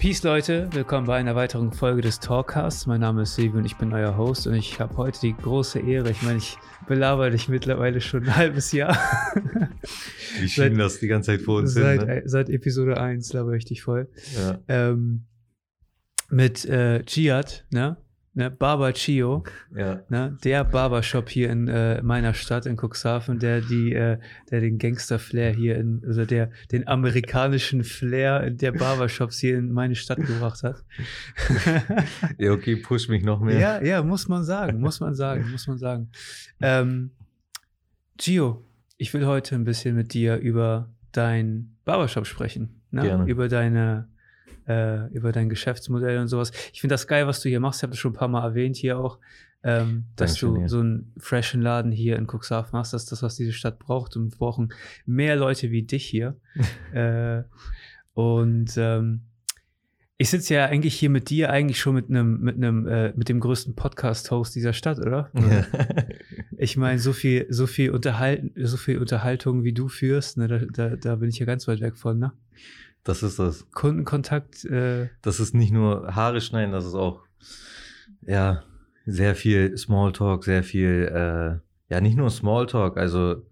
Peace Leute, willkommen bei einer weiteren Folge des Talkcasts. Mein Name ist Silvio und ich bin euer Host und ich habe heute die große Ehre, ich meine, ich belabere dich mittlerweile schon ein halbes Jahr. Wir schieben das die ganze Zeit vor uns seit, hin. Ne? seit Episode 1 labere ich dich voll. Ja. Ähm, mit äh, Giat, ne? Ne? Barber Chio, Ja. ne? der Barbershop hier in äh, meiner Stadt in Cuxhaven, der die, äh, der den Gangster-Flair hier in, also der den amerikanischen Flair der Barbershops hier in meine Stadt gebracht hat. ja, okay, push mich noch mehr. Ja, ja, muss man sagen, muss man sagen, muss man sagen. Ähm, Gio, ich will heute ein bisschen mit dir über dein Barbershop sprechen. Ne? Gerne. Über deine, äh, über dein Geschäftsmodell und sowas. Ich finde das geil, was du hier machst. Ich habe das schon ein paar Mal erwähnt hier auch. Ähm, dass Dankeschön, du ja. so einen freshen Laden hier in Cuxhaven machst, das ist das, was diese Stadt braucht und wir brauchen mehr Leute wie dich hier. äh, und ähm, ich sitze ja eigentlich hier mit dir eigentlich schon mit einem mit einem äh, mit dem größten Podcast-Host dieser Stadt, oder? Ja. Ich meine, so viel so viel Unterhalten, so viel Unterhaltung wie du führst, ne, da, da, da bin ich ja ganz weit weg von, ne? Das ist das. Kundenkontakt, äh, Das ist nicht nur Haare schneiden, das ist auch, ja, sehr viel Smalltalk, sehr viel, äh, ja, nicht nur Smalltalk, also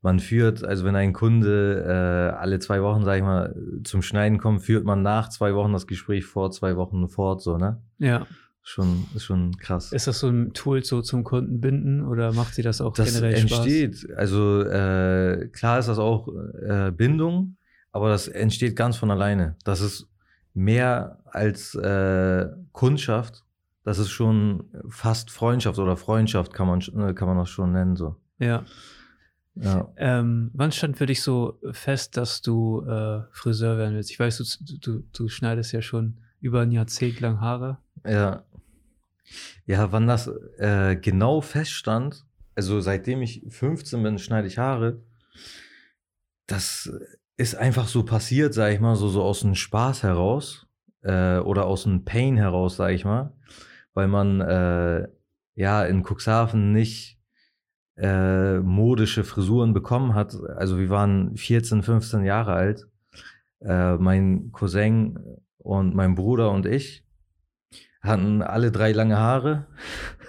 man führt, also wenn ein Kunde äh, alle zwei Wochen, sag ich mal, zum Schneiden kommt, führt man nach zwei Wochen das Gespräch vor zwei Wochen fort, so, ne? ja. Schon, ist schon krass. Ist das so ein Tool so zum Kunden binden oder macht sie das auch das generell entsteht, also äh, klar ist das auch äh, Bindung, aber das entsteht ganz von alleine. Das ist mehr als äh, Kundschaft, das ist schon fast Freundschaft oder Freundschaft kann man, äh, kann man das schon nennen. So. Ja. Ja. Ähm, wann stand für dich so fest, dass du äh, Friseur werden willst? Ich weiß, du, du, du schneidest ja schon über ein Jahrzehnt lang Haare. Ja. Ja, wann das äh, genau feststand, also seitdem ich 15 bin, schneide ich Haare. Das ist einfach so passiert, sag ich mal, so, so aus dem Spaß heraus äh, oder aus dem Pain heraus, sag ich mal, weil man äh, ja in Cuxhaven nicht äh, modische Frisuren bekommen hat. Also wir waren 14, 15 Jahre alt. Äh, mein Cousin und mein Bruder und ich hatten alle drei lange Haare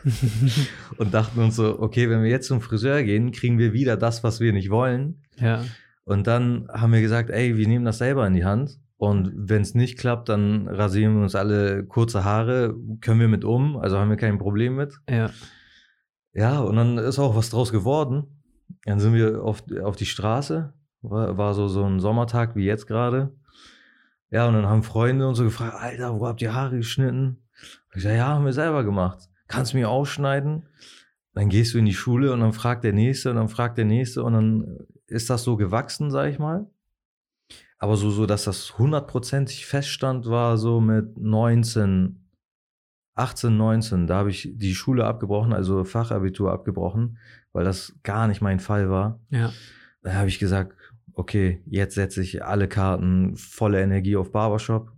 und dachten uns so, okay, wenn wir jetzt zum Friseur gehen, kriegen wir wieder das, was wir nicht wollen. ja. Und dann haben wir gesagt, ey, wir nehmen das selber in die Hand. Und wenn es nicht klappt, dann rasieren wir uns alle kurze Haare, können wir mit um, also haben wir kein Problem mit. Ja. Ja, und dann ist auch was draus geworden. Dann sind wir auf, auf die Straße, war, war so, so ein Sommertag wie jetzt gerade. Ja, und dann haben Freunde uns so gefragt, Alter, wo habt ihr Haare geschnitten? Und ich sag, ja, haben wir selber gemacht. Kannst du mir ausschneiden? Dann gehst du in die Schule und dann fragt der Nächste und dann fragt der Nächste und dann ist das so gewachsen, sag ich mal. Aber so, so, dass das hundertprozentig feststand, war so mit 19, 18, 19. Da habe ich die Schule abgebrochen, also Fachabitur abgebrochen, weil das gar nicht mein Fall war. Ja. Da habe ich gesagt, okay, jetzt setze ich alle Karten, volle Energie auf Barbershop.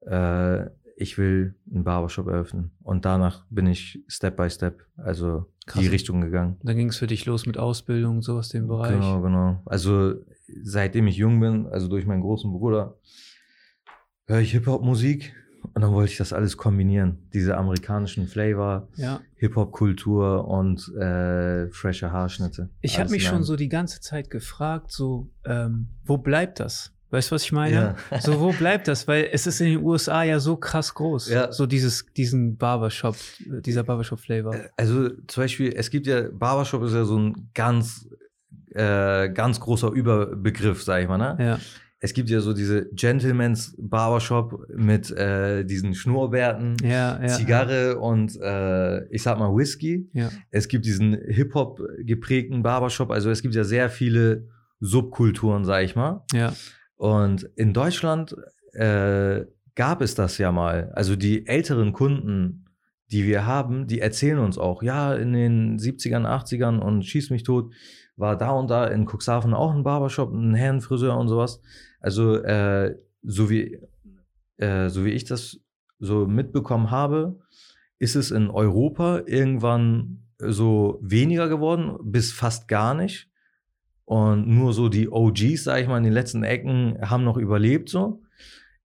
Äh, ich will einen Barbershop eröffnen. Und danach bin ich Step by Step, also Krass. die Richtung gegangen. Dann ging es für dich los mit Ausbildung und so aus dem Bereich. Genau, genau. Also seitdem ich jung bin, also durch meinen großen Bruder, höre ich Hip-Hop-Musik und dann wollte ich das alles kombinieren. Diese amerikanischen Flavor, Ja. Hip-Hop-Kultur und äh, frische Haarschnitte. Ich habe mich schon so die ganze Zeit gefragt, so, ähm, wo bleibt das? Weißt du, was ich meine? Ja. So, wo bleibt das? Weil es ist in den USA ja so krass groß. Ja. So dieses, diesen Barbershop, äh, dieser Barbershop-Flavor. Also zum Beispiel, es gibt ja, Barbershop ist ja so ein ganz, äh, ganz großer Überbegriff, sag ich mal, ne? Ja. Es gibt ja so diese Gentleman's Barbershop mit äh, diesen Schnurrbärten, Ja, ja. Zigarre und äh, ich sag mal Whisky. Ja. Es gibt diesen Hip-Hop geprägten Barbershop, also es gibt ja sehr viele Subkulturen, sag ich mal. Ja. Und in Deutschland äh, gab es das ja mal. Also die älteren Kunden, die wir haben, die erzählen uns auch, ja, in den 70ern, 80ern und schieß mich tot, war da und da in Cuxhaven auch ein Barbershop, ein Herrenfriseur und sowas. Also äh, so wie äh, so wie ich das so mitbekommen habe, ist es in Europa irgendwann so weniger geworden, bis fast gar nicht. Und nur so die OGs, sag ich mal, in den letzten Ecken haben noch überlebt so.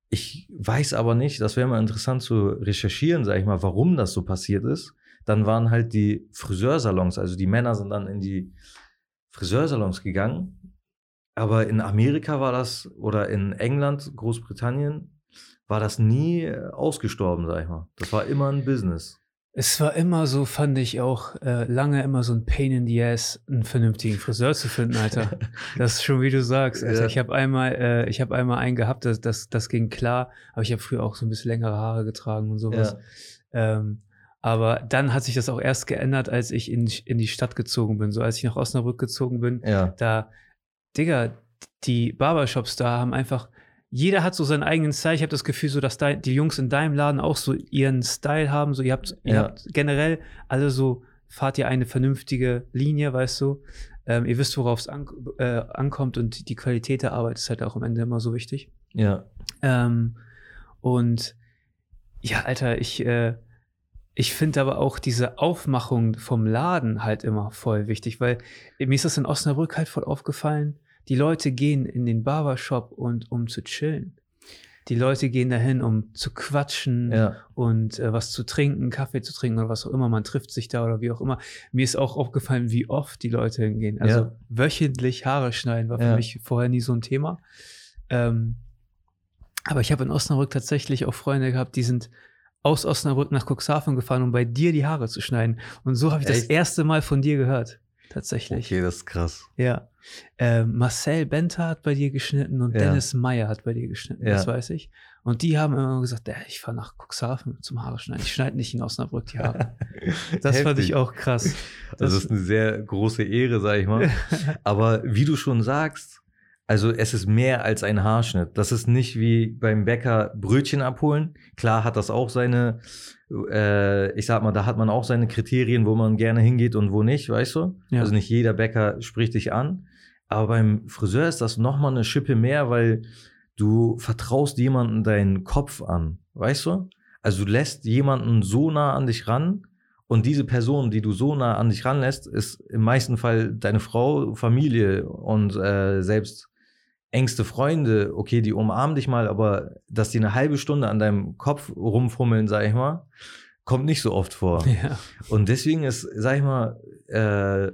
ich weiß aber nicht, das wäre mal interessant zu recherchieren, sag ich mal, warum das so passiert ist. Dann waren halt die Friseursalons, also die Männer sind dann in die Friseursalons gegangen. Aber in Amerika war das, oder in England, Großbritannien, war das nie äh, ausgestorben, sag ich mal. Das war immer ein Business. Es war immer so, fand ich auch äh, lange immer so ein Pain in the Ass, einen vernünftigen Friseur zu finden, Alter. das ist schon wie du sagst. Alter. Ja. Ich habe einmal, äh, ich habe einmal einen gehabt, das, das, das ging klar, aber ich habe früher auch so ein bisschen längere Haare getragen und sowas. Ja. Ähm, aber dann hat sich das auch erst geändert, als ich in, in die Stadt gezogen bin. So als ich nach Osnabrück gezogen bin, ja. da, Digga, die Barbershops da haben einfach jeder hat so seinen eigenen Style. Ich habe das Gefühl, so dass die Jungs in deinem Laden auch so ihren Style haben. So, ihr habt, ihr habt generell alle so, fahrt ihr eine vernünftige Linie, weißt du. Ähm, ihr wisst, worauf es an, äh, ankommt und die Qualität der Arbeit ist halt auch am Ende immer so wichtig. Ja. Ähm, und ja, Alter, ich, äh, ich finde aber auch diese Aufmachung vom Laden halt immer voll wichtig, weil mir ist das in Osnabrück halt voll aufgefallen die Leute gehen in den Barbershop und um zu chillen. Die Leute gehen dahin, um zu quatschen ja. und äh, was zu trinken, Kaffee zu trinken oder was auch immer. Man trifft sich da oder wie auch immer. Mir ist auch aufgefallen, wie oft die Leute hingehen. Also ja. wöchentlich Haare schneiden war für ja. mich vorher nie so ein Thema. Ähm, aber ich habe in Osnabrück tatsächlich auch Freunde gehabt, die sind aus Osnabrück nach Cuxhaven gefahren, um bei dir die Haare zu schneiden. Und so habe ich Echt? das erste Mal von dir gehört tatsächlich. Okay, das ist krass. Ja. Äh, Marcel Benter hat bei dir geschnitten und ja. Dennis Meyer hat bei dir geschnitten, ja. das weiß ich. Und die haben immer gesagt, äh, ich fahre nach Cuxhaven zum Haare schneiden. Ich schneide nicht in Osnabrück die Haare. das fand ich auch krass. Das, das ist eine sehr große Ehre, sag ich mal. Aber wie du schon sagst, also es ist mehr als ein Haarschnitt. Das ist nicht wie beim Bäcker Brötchen abholen. Klar hat das auch seine, äh, ich sag mal, da hat man auch seine Kriterien, wo man gerne hingeht und wo nicht, weißt du? Ja. Also nicht jeder Bäcker spricht dich an. Aber beim Friseur ist das nochmal eine Schippe mehr, weil du vertraust jemanden deinen Kopf an, weißt du? Also du lässt jemanden so nah an dich ran und diese Person, die du so nah an dich ranlässt, ist im meisten Fall deine Frau, Familie und äh, selbst engste Freunde, okay, die umarmen dich mal, aber dass die eine halbe Stunde an deinem Kopf rumfummeln, sag ich mal, kommt nicht so oft vor. Ja. Und deswegen ist, sag ich mal, äh,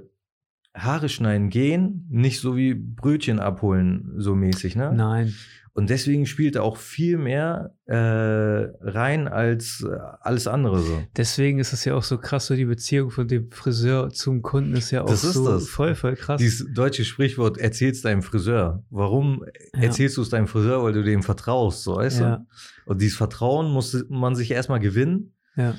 Haare schneiden gehen, nicht so wie Brötchen abholen, so mäßig, ne? Nein. Und deswegen spielt er auch viel mehr äh, rein als äh, alles andere so. Deswegen ist es ja auch so krass, so die Beziehung von dem Friseur zum Kunden ist ja auch das so das. voll, voll krass. Dieses deutsche Sprichwort, erzählst deinem Friseur. Warum ja. erzählst du es deinem Friseur? Weil du dem vertraust, so weißt ja. du? Und dieses Vertrauen muss man sich erstmal gewinnen. Ja.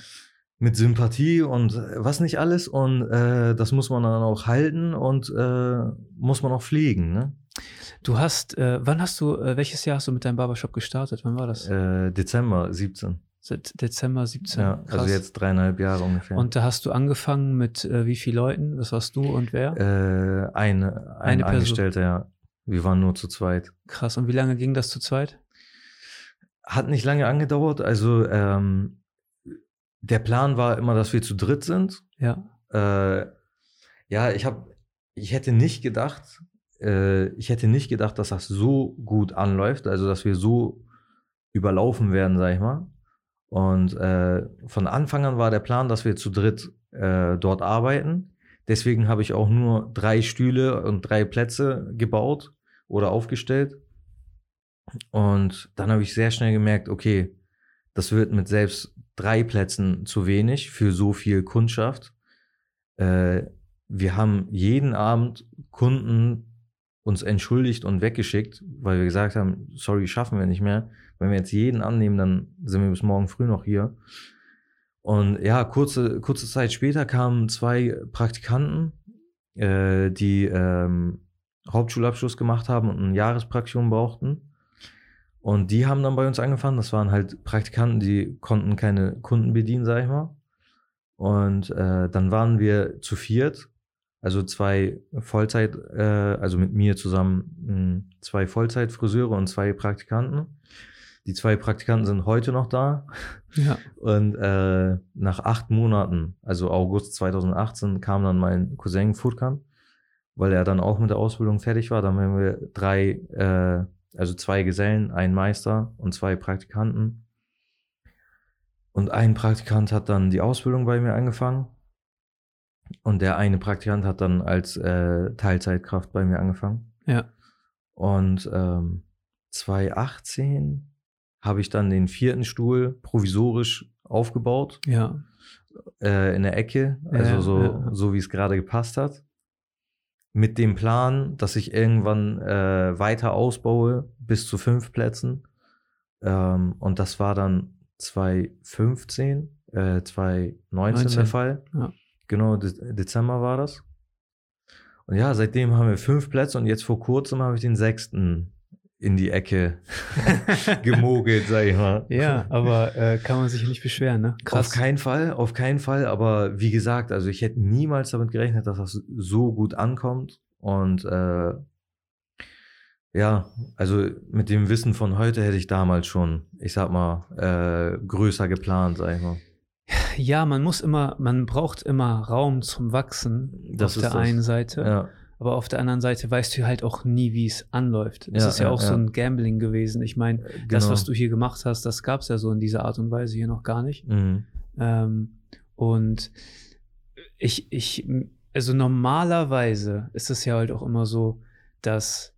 Mit Sympathie und was nicht alles. Und äh, das muss man dann auch halten und äh, muss man auch pflegen, ne? Du hast, äh, wann hast du, äh, welches Jahr hast du mit deinem Barbershop gestartet? Wann war das? Äh, Dezember 17. Seit Dezember 17. Ja, also Krass. also jetzt dreieinhalb Jahre ungefähr. Und da hast du angefangen mit äh, wie vielen Leuten? Was warst du und wer? Äh, eine, ein eine Angestellter, ja. Wir waren nur zu zweit. Krass. Und wie lange ging das zu zweit? Hat nicht lange angedauert. Also ähm, der Plan war immer, dass wir zu dritt sind. Ja. Äh, ja, ich habe, ich hätte nicht gedacht, äh, ich hätte nicht gedacht, dass das so gut anläuft, also dass wir so überlaufen werden, sag ich mal. Und äh, von Anfang an war der Plan, dass wir zu dritt äh, dort arbeiten. Deswegen habe ich auch nur drei Stühle und drei Plätze gebaut oder aufgestellt. Und dann habe ich sehr schnell gemerkt, okay, das wird mit selbst drei Plätzen zu wenig für so viel Kundschaft. Äh, wir haben jeden Abend Kunden uns entschuldigt und weggeschickt, weil wir gesagt haben, sorry, schaffen wir nicht mehr. Wenn wir jetzt jeden annehmen, dann sind wir bis morgen früh noch hier. Und ja, kurze, kurze Zeit später kamen zwei Praktikanten, äh, die ähm, Hauptschulabschluss gemacht haben und ein Jahrespraktikum brauchten. Und die haben dann bei uns angefangen. Das waren halt Praktikanten, die konnten keine Kunden bedienen, sag ich mal. Und äh, dann waren wir zu viert also zwei Vollzeit, äh, also mit mir zusammen mh, hm, zwei Vollzeitfriseure und zwei Praktikanten. Die zwei Praktikanten sind heute noch da. Ja. Und äh, nach acht Monaten, also August 2018, kam dann mein Cousin Furkan, weil er dann auch mit der Ausbildung fertig war. Dann haben wir drei äh, Also zwei Gesellen, ein Meister und zwei Praktikanten. Und ein Praktikant hat dann die Ausbildung bei mir angefangen. Und der eine Praktikant hat dann als äh, Teilzeitkraft bei mir angefangen. Ja. Und ähm, 2018 habe ich dann den vierten Stuhl provisorisch aufgebaut Ja. äh, in der Ecke, also Ja, so, ja. so wie es gerade gepasst hat. Mit dem Plan, dass ich irgendwann äh, weiter ausbaue bis zu fünf Plätzen. Ähm, und das war dann 2015, äh, 2019 der 19, Fall. ja. Genau, De Dezember war das. Und ja, seitdem haben wir fünf Plätze und jetzt vor kurzem habe ich den sechsten in die Ecke gemogelt, sag ich mal. Ja, aber äh, kann man sich nicht beschweren, ne? Auf keinen Fall, auf keinen Fall. Aber wie gesagt, also ich hätte niemals damit gerechnet, dass das so gut ankommt. Und äh, ja, also mit dem Wissen von heute hätte ich damals schon, ich sag mal, äh, größer geplant, sag ich mal. Ja, man muss immer, man braucht immer Raum zum Wachsen Das auf ist der das. einen Seite. Ja, Aber auf der anderen Seite weißt du halt auch nie, wie es anläuft. Es Ja, ist ja, ja, auch ja. so ein Gambling gewesen. Ich meine, das, genau. was du hier gemacht hast, das gab es ja so in dieser Art und Weise hier noch gar nicht. Mhm. Ähm, und ich, ich, also normalerweise ist es ja halt auch immer so, dass,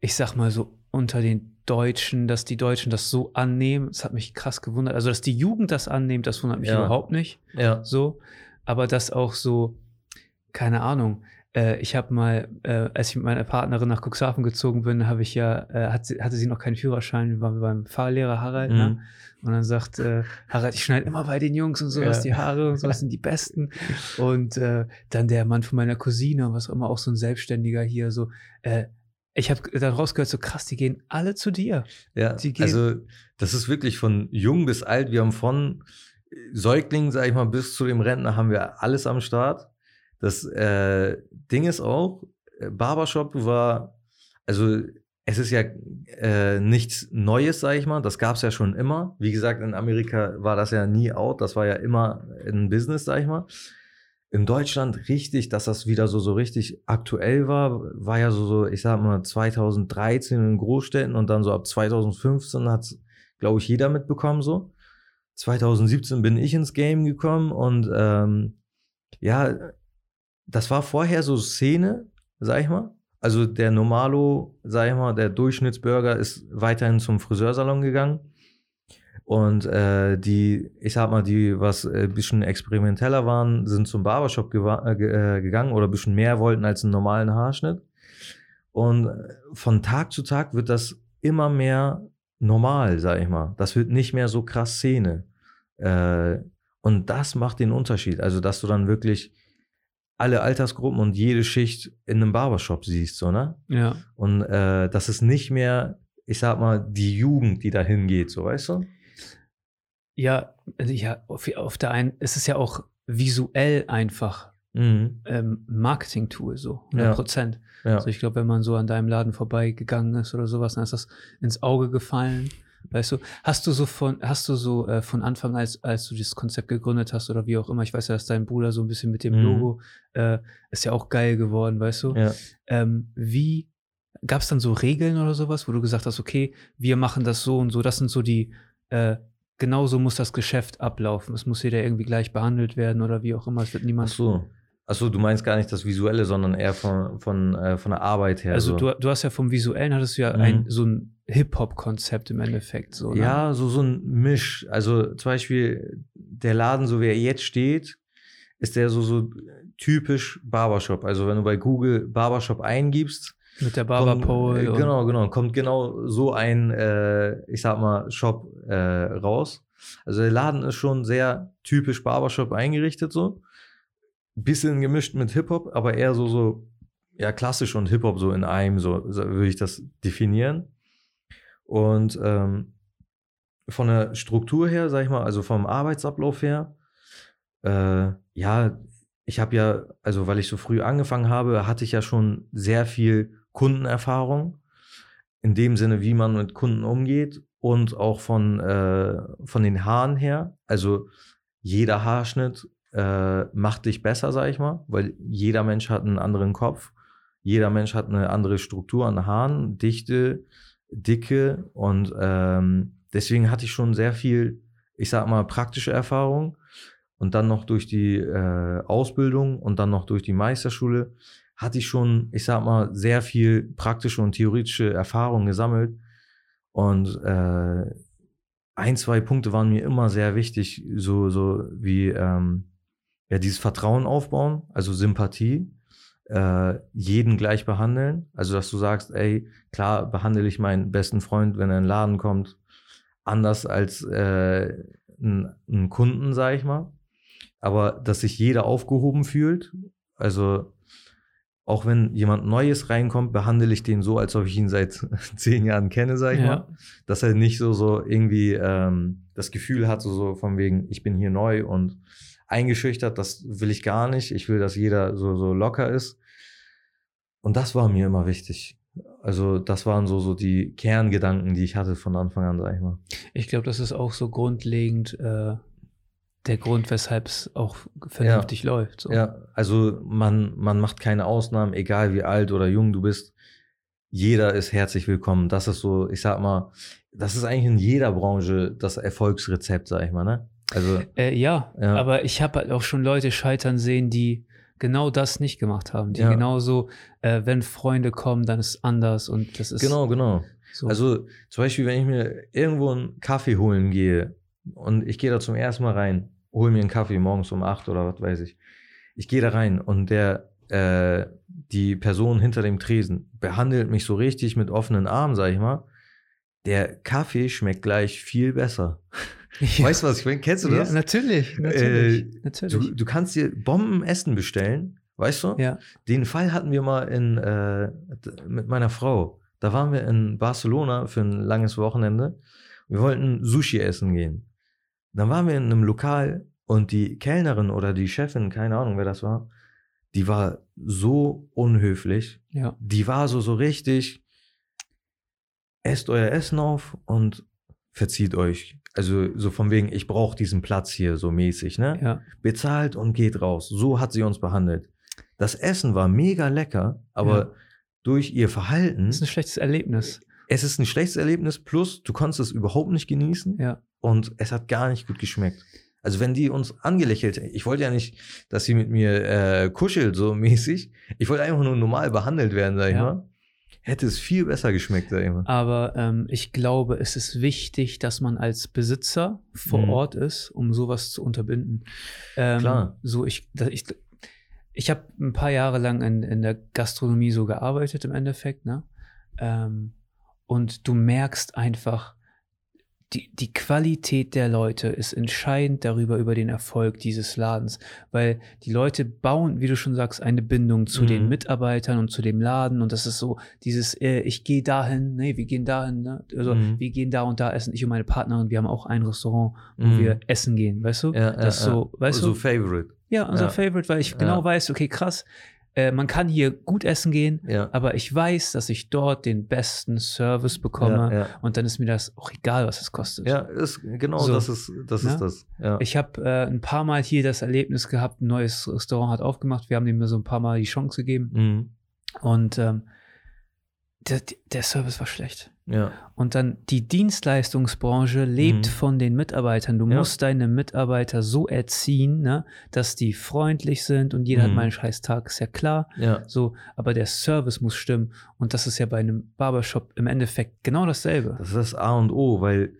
ich sag mal so, unter den Deutschen, dass die Deutschen das so annehmen, das hat mich krass gewundert. Also, dass die Jugend das annimmt, das wundert mich Ja. überhaupt nicht Ja, so, aber das auch so, keine Ahnung. Äh, ich habe mal, äh, als ich mit meiner Partnerin nach Cuxhaven gezogen bin, habe ich ja, äh, hat sie, hatte sie noch keinen Führerschein, waren wir beim Fahrlehrer Harald, ne? Mhm. Und dann sagt äh, Harald, ich schneide immer bei den Jungs und sowas Ja. die Haare und sowas sind die besten. Und äh, dann der Mann von meiner Cousine, was auch immer, auch so ein Selbstständiger hier, so, äh, ich habe dann rausgehört, so krass, die gehen alle zu dir. Ja, also das ist wirklich von jung bis alt. Wir haben von Säugling, sag ich mal, bis zu dem Rentner haben wir alles am Start. Das äh, Ding ist auch, äh, Barbershop war, also es ist ja äh, nichts Neues, sag ich mal. Das gab es ja schon immer. Wie gesagt, in Amerika war das ja nie out. Das war ja immer ein Business, sag ich mal. In Deutschland richtig, dass das wieder so, so richtig aktuell war, war ja so, so, ich sag mal, 2013 in Großstädten und dann so ab 2015 hat glaube ich, jeder mitbekommen so. 2017 bin ich ins Game gekommen und ähm, ja, das war vorher so Szene, sag ich mal. Also der Normalo, sag ich mal, der Durchschnittsbürger ist weiterhin zum Friseursalon gegangen. Und äh, die, ich sag mal, die, was ein äh, bisschen experimenteller waren, sind zum Barbershop äh, äh, gegangen oder ein bisschen mehr wollten als einen normalen Haarschnitt. Und äh, von Tag zu Tag wird das immer mehr normal, sag ich mal. Das wird nicht mehr so krass Szene. Äh, und das macht den Unterschied. Also, dass du dann wirklich alle Altersgruppen und jede Schicht in einem Barbershop siehst, so, ne? Ja. Und äh, das ist nicht mehr, ich sag mal, die Jugend, die da hingeht, so, weißt du? Ja, also ja, auf, auf der einen, es ist ja auch visuell einfach Mhm. ähm, Marketing-Tool, so, 100 Ja. Prozent. Ja. Also ich glaube, wenn man so an deinem Laden vorbeigegangen ist oder sowas, dann ist das ins Auge gefallen. Weißt du, hast du so von, hast du so äh, von Anfang, als, als du dieses Konzept gegründet hast oder wie auch immer, ich weiß ja, dass dein Bruder so ein bisschen mit dem Mhm. Logo äh, ist ja auch geil geworden, weißt du? ja. Ähm, wie gab es dann so Regeln oder sowas, wo du gesagt hast, okay, wir machen das so und so, das sind so die, äh, genau so muss das Geschäft ablaufen. Es muss jeder irgendwie gleich behandelt werden oder wie auch immer, es wird niemand. Ach so, du meinst gar nicht das Visuelle, sondern eher von, von, äh, von der Arbeit her. Also so. du, du hast ja vom Visuellen hattest du ja Mhm. ein, so ein Hip-Hop-Konzept im Endeffekt. So, ne? Ja, so, so ein Misch. Also zum Beispiel der Laden, so wie er jetzt steht, ist der so, so typisch Barbershop. Also wenn du bei Google Barbershop eingibst, Mit der Barber kommt, Pole. äh, genau, genau, kommt genau so ein, äh, ich sag mal, Shop äh, raus. Also der Laden ist schon sehr typisch Barbershop eingerichtet so. Bisschen gemischt mit Hip-Hop, aber eher so, so, ja, klassisch und Hip-Hop so in einem, so, so würde ich das definieren. Und ähm, von der Struktur her, sag ich mal, also vom Arbeitsablauf her, äh, ja, ich habe ja, also weil ich so früh angefangen habe, hatte ich ja schon sehr viel Kundenerfahrung. In dem Sinne, wie man mit Kunden umgeht und auch von, äh, von den Haaren her. Also jeder Haarschnitt äh, macht dich besser, sag ich mal, weil jeder Mensch hat einen anderen Kopf. Jeder Mensch hat eine andere Struktur an Haaren, Dichte, dicke und ähm, deswegen hatte ich schon sehr viel, ich sag mal, praktische Erfahrung und dann noch durch die äh, Ausbildung und dann noch durch die Meisterschule hatte ich schon, ich sag mal, sehr viel praktische und theoretische Erfahrung gesammelt und äh, ein, zwei Punkte waren mir immer sehr wichtig, so, so wie ähm, ja, dieses Vertrauen aufbauen, also Sympathie, äh, jeden gleich behandeln. Also, dass du sagst, ey, klar behandle ich meinen besten Freund, wenn er in den Laden kommt, anders als äh, einen Kunden, sag ich mal. Aber dass sich jeder aufgehoben fühlt. Also, auch wenn jemand Neues reinkommt, behandle ich den so, als ob ich ihn seit zehn Jahren kenne, sag ich ja. mal. Dass er nicht so, so irgendwie ähm, das Gefühl hat, so, so von wegen, ich bin hier neu und eingeschüchtert, das will ich gar nicht. Ich will, dass jeder so, so locker ist. Und das war mir immer wichtig. Also, das waren so, so die Kerngedanken, die ich hatte von Anfang an, sag ich mal. Ich glaube, das ist auch so grundlegend äh, der Grund, weshalb es auch vernünftig ja. läuft. So. Ja, also man, man macht keine Ausnahmen, egal wie alt oder jung du bist. Jeder ist herzlich willkommen. Das ist so, ich sag mal, das ist eigentlich in jeder Branche das Erfolgsrezept, sag ich mal, ne? Also, äh, ja, ja, aber ich habe halt auch schon Leute scheitern sehen, die genau das nicht gemacht haben. Die ja. genauso, äh, wenn Freunde kommen, dann ist anders und das ist. Genau, genau. So. Also zum Beispiel, wenn ich mir irgendwo einen Kaffee holen gehe und ich gehe da zum ersten Mal rein, hole mir einen Kaffee morgens um acht oder was weiß ich. Ich gehe da rein und der, äh, die Person hinter dem Tresen behandelt mich so richtig mit offenen Armen, sag ich mal. Der Kaffee schmeckt gleich viel besser. Ja. Weißt du, was ich meine? Kennst du das? Ja, natürlich, natürlich. Äh, natürlich. Du, du, kannst dir Bombenessen bestellen, weißt du? Ja. Den Fall hatten wir mal in, äh, mit meiner Frau. Da waren wir in Barcelona für ein langes Wochenende. Wir wollten Sushi essen gehen. Dann waren wir in einem Lokal und die Kellnerin oder die Chefin, keine Ahnung, wer das war, die war so unhöflich. Ja. Die war so, so richtig, esst euer Essen auf und verzieht euch. Also so von wegen, ich brauche diesen Platz hier so mäßig, ne? Ja. Bezahlt und geht raus. So hat sie uns behandelt. Das Essen war mega lecker, aber ja. durch ihr Verhalten. Das ist ein schlechtes Erlebnis. Es ist ein schlechtes Erlebnis, plus du konntest es überhaupt nicht genießen. Ja. Und es hat gar nicht gut geschmeckt. Also wenn die uns angelächelt, ich wollte ja nicht, dass sie mit mir äh, kuschelt, so mäßig. Ich wollte einfach nur normal behandelt werden, sag ich ja. mal hätte es viel besser geschmeckt, sag ich mal. Aber ähm, ich glaube, es ist wichtig, dass man als Besitzer vor mhm. Ort ist, um sowas zu unterbinden. Ähm, Klar. So, ich, ich, ich habe ein paar Jahre lang in, in der Gastronomie so gearbeitet im Endeffekt, ne? Ähm, und du merkst einfach, die, die Qualität der Leute ist entscheidend darüber, über den Erfolg dieses Ladens, weil die Leute bauen, wie du schon sagst, eine Bindung zu mhm. den Mitarbeitern und zu dem Laden und das ist so dieses, äh, ich gehe dahin, nee, wir gehen dahin, ne? also mhm. wir gehen da und da essen, ich und meine Partnerin, wir haben auch ein Restaurant, wo mhm. wir essen gehen, weißt du? Ja, das ja, so, weißt so du? Favorite. Ja, unser ja. Favorite, weil ich genau weiß, okay, krass, äh, man kann hier gut essen gehen, ja. aber ich weiß, dass ich dort den besten Service bekomme ja, ja. und dann ist mir das auch egal, was es kostet. Ja, ist, genau so, das ist das. Ist das. Ich habe äh, ein paar Mal hier das Erlebnis gehabt, ein neues Restaurant hat aufgemacht, wir haben dem so ein paar Mal die Chance gegeben mhm. und ähm, der, der Service war schlecht. Ja. Und dann die Dienstleistungsbranche lebt mhm. von den Mitarbeitern. Du ja. musst deine Mitarbeiter so erziehen, ne, dass die freundlich sind und jeder mhm. hat mal einen scheiß Tag, ist ja klar. Ja. So, aber der Service muss stimmen. Und das ist ja bei einem Barbershop im Endeffekt genau dasselbe. Das ist das A und O, weil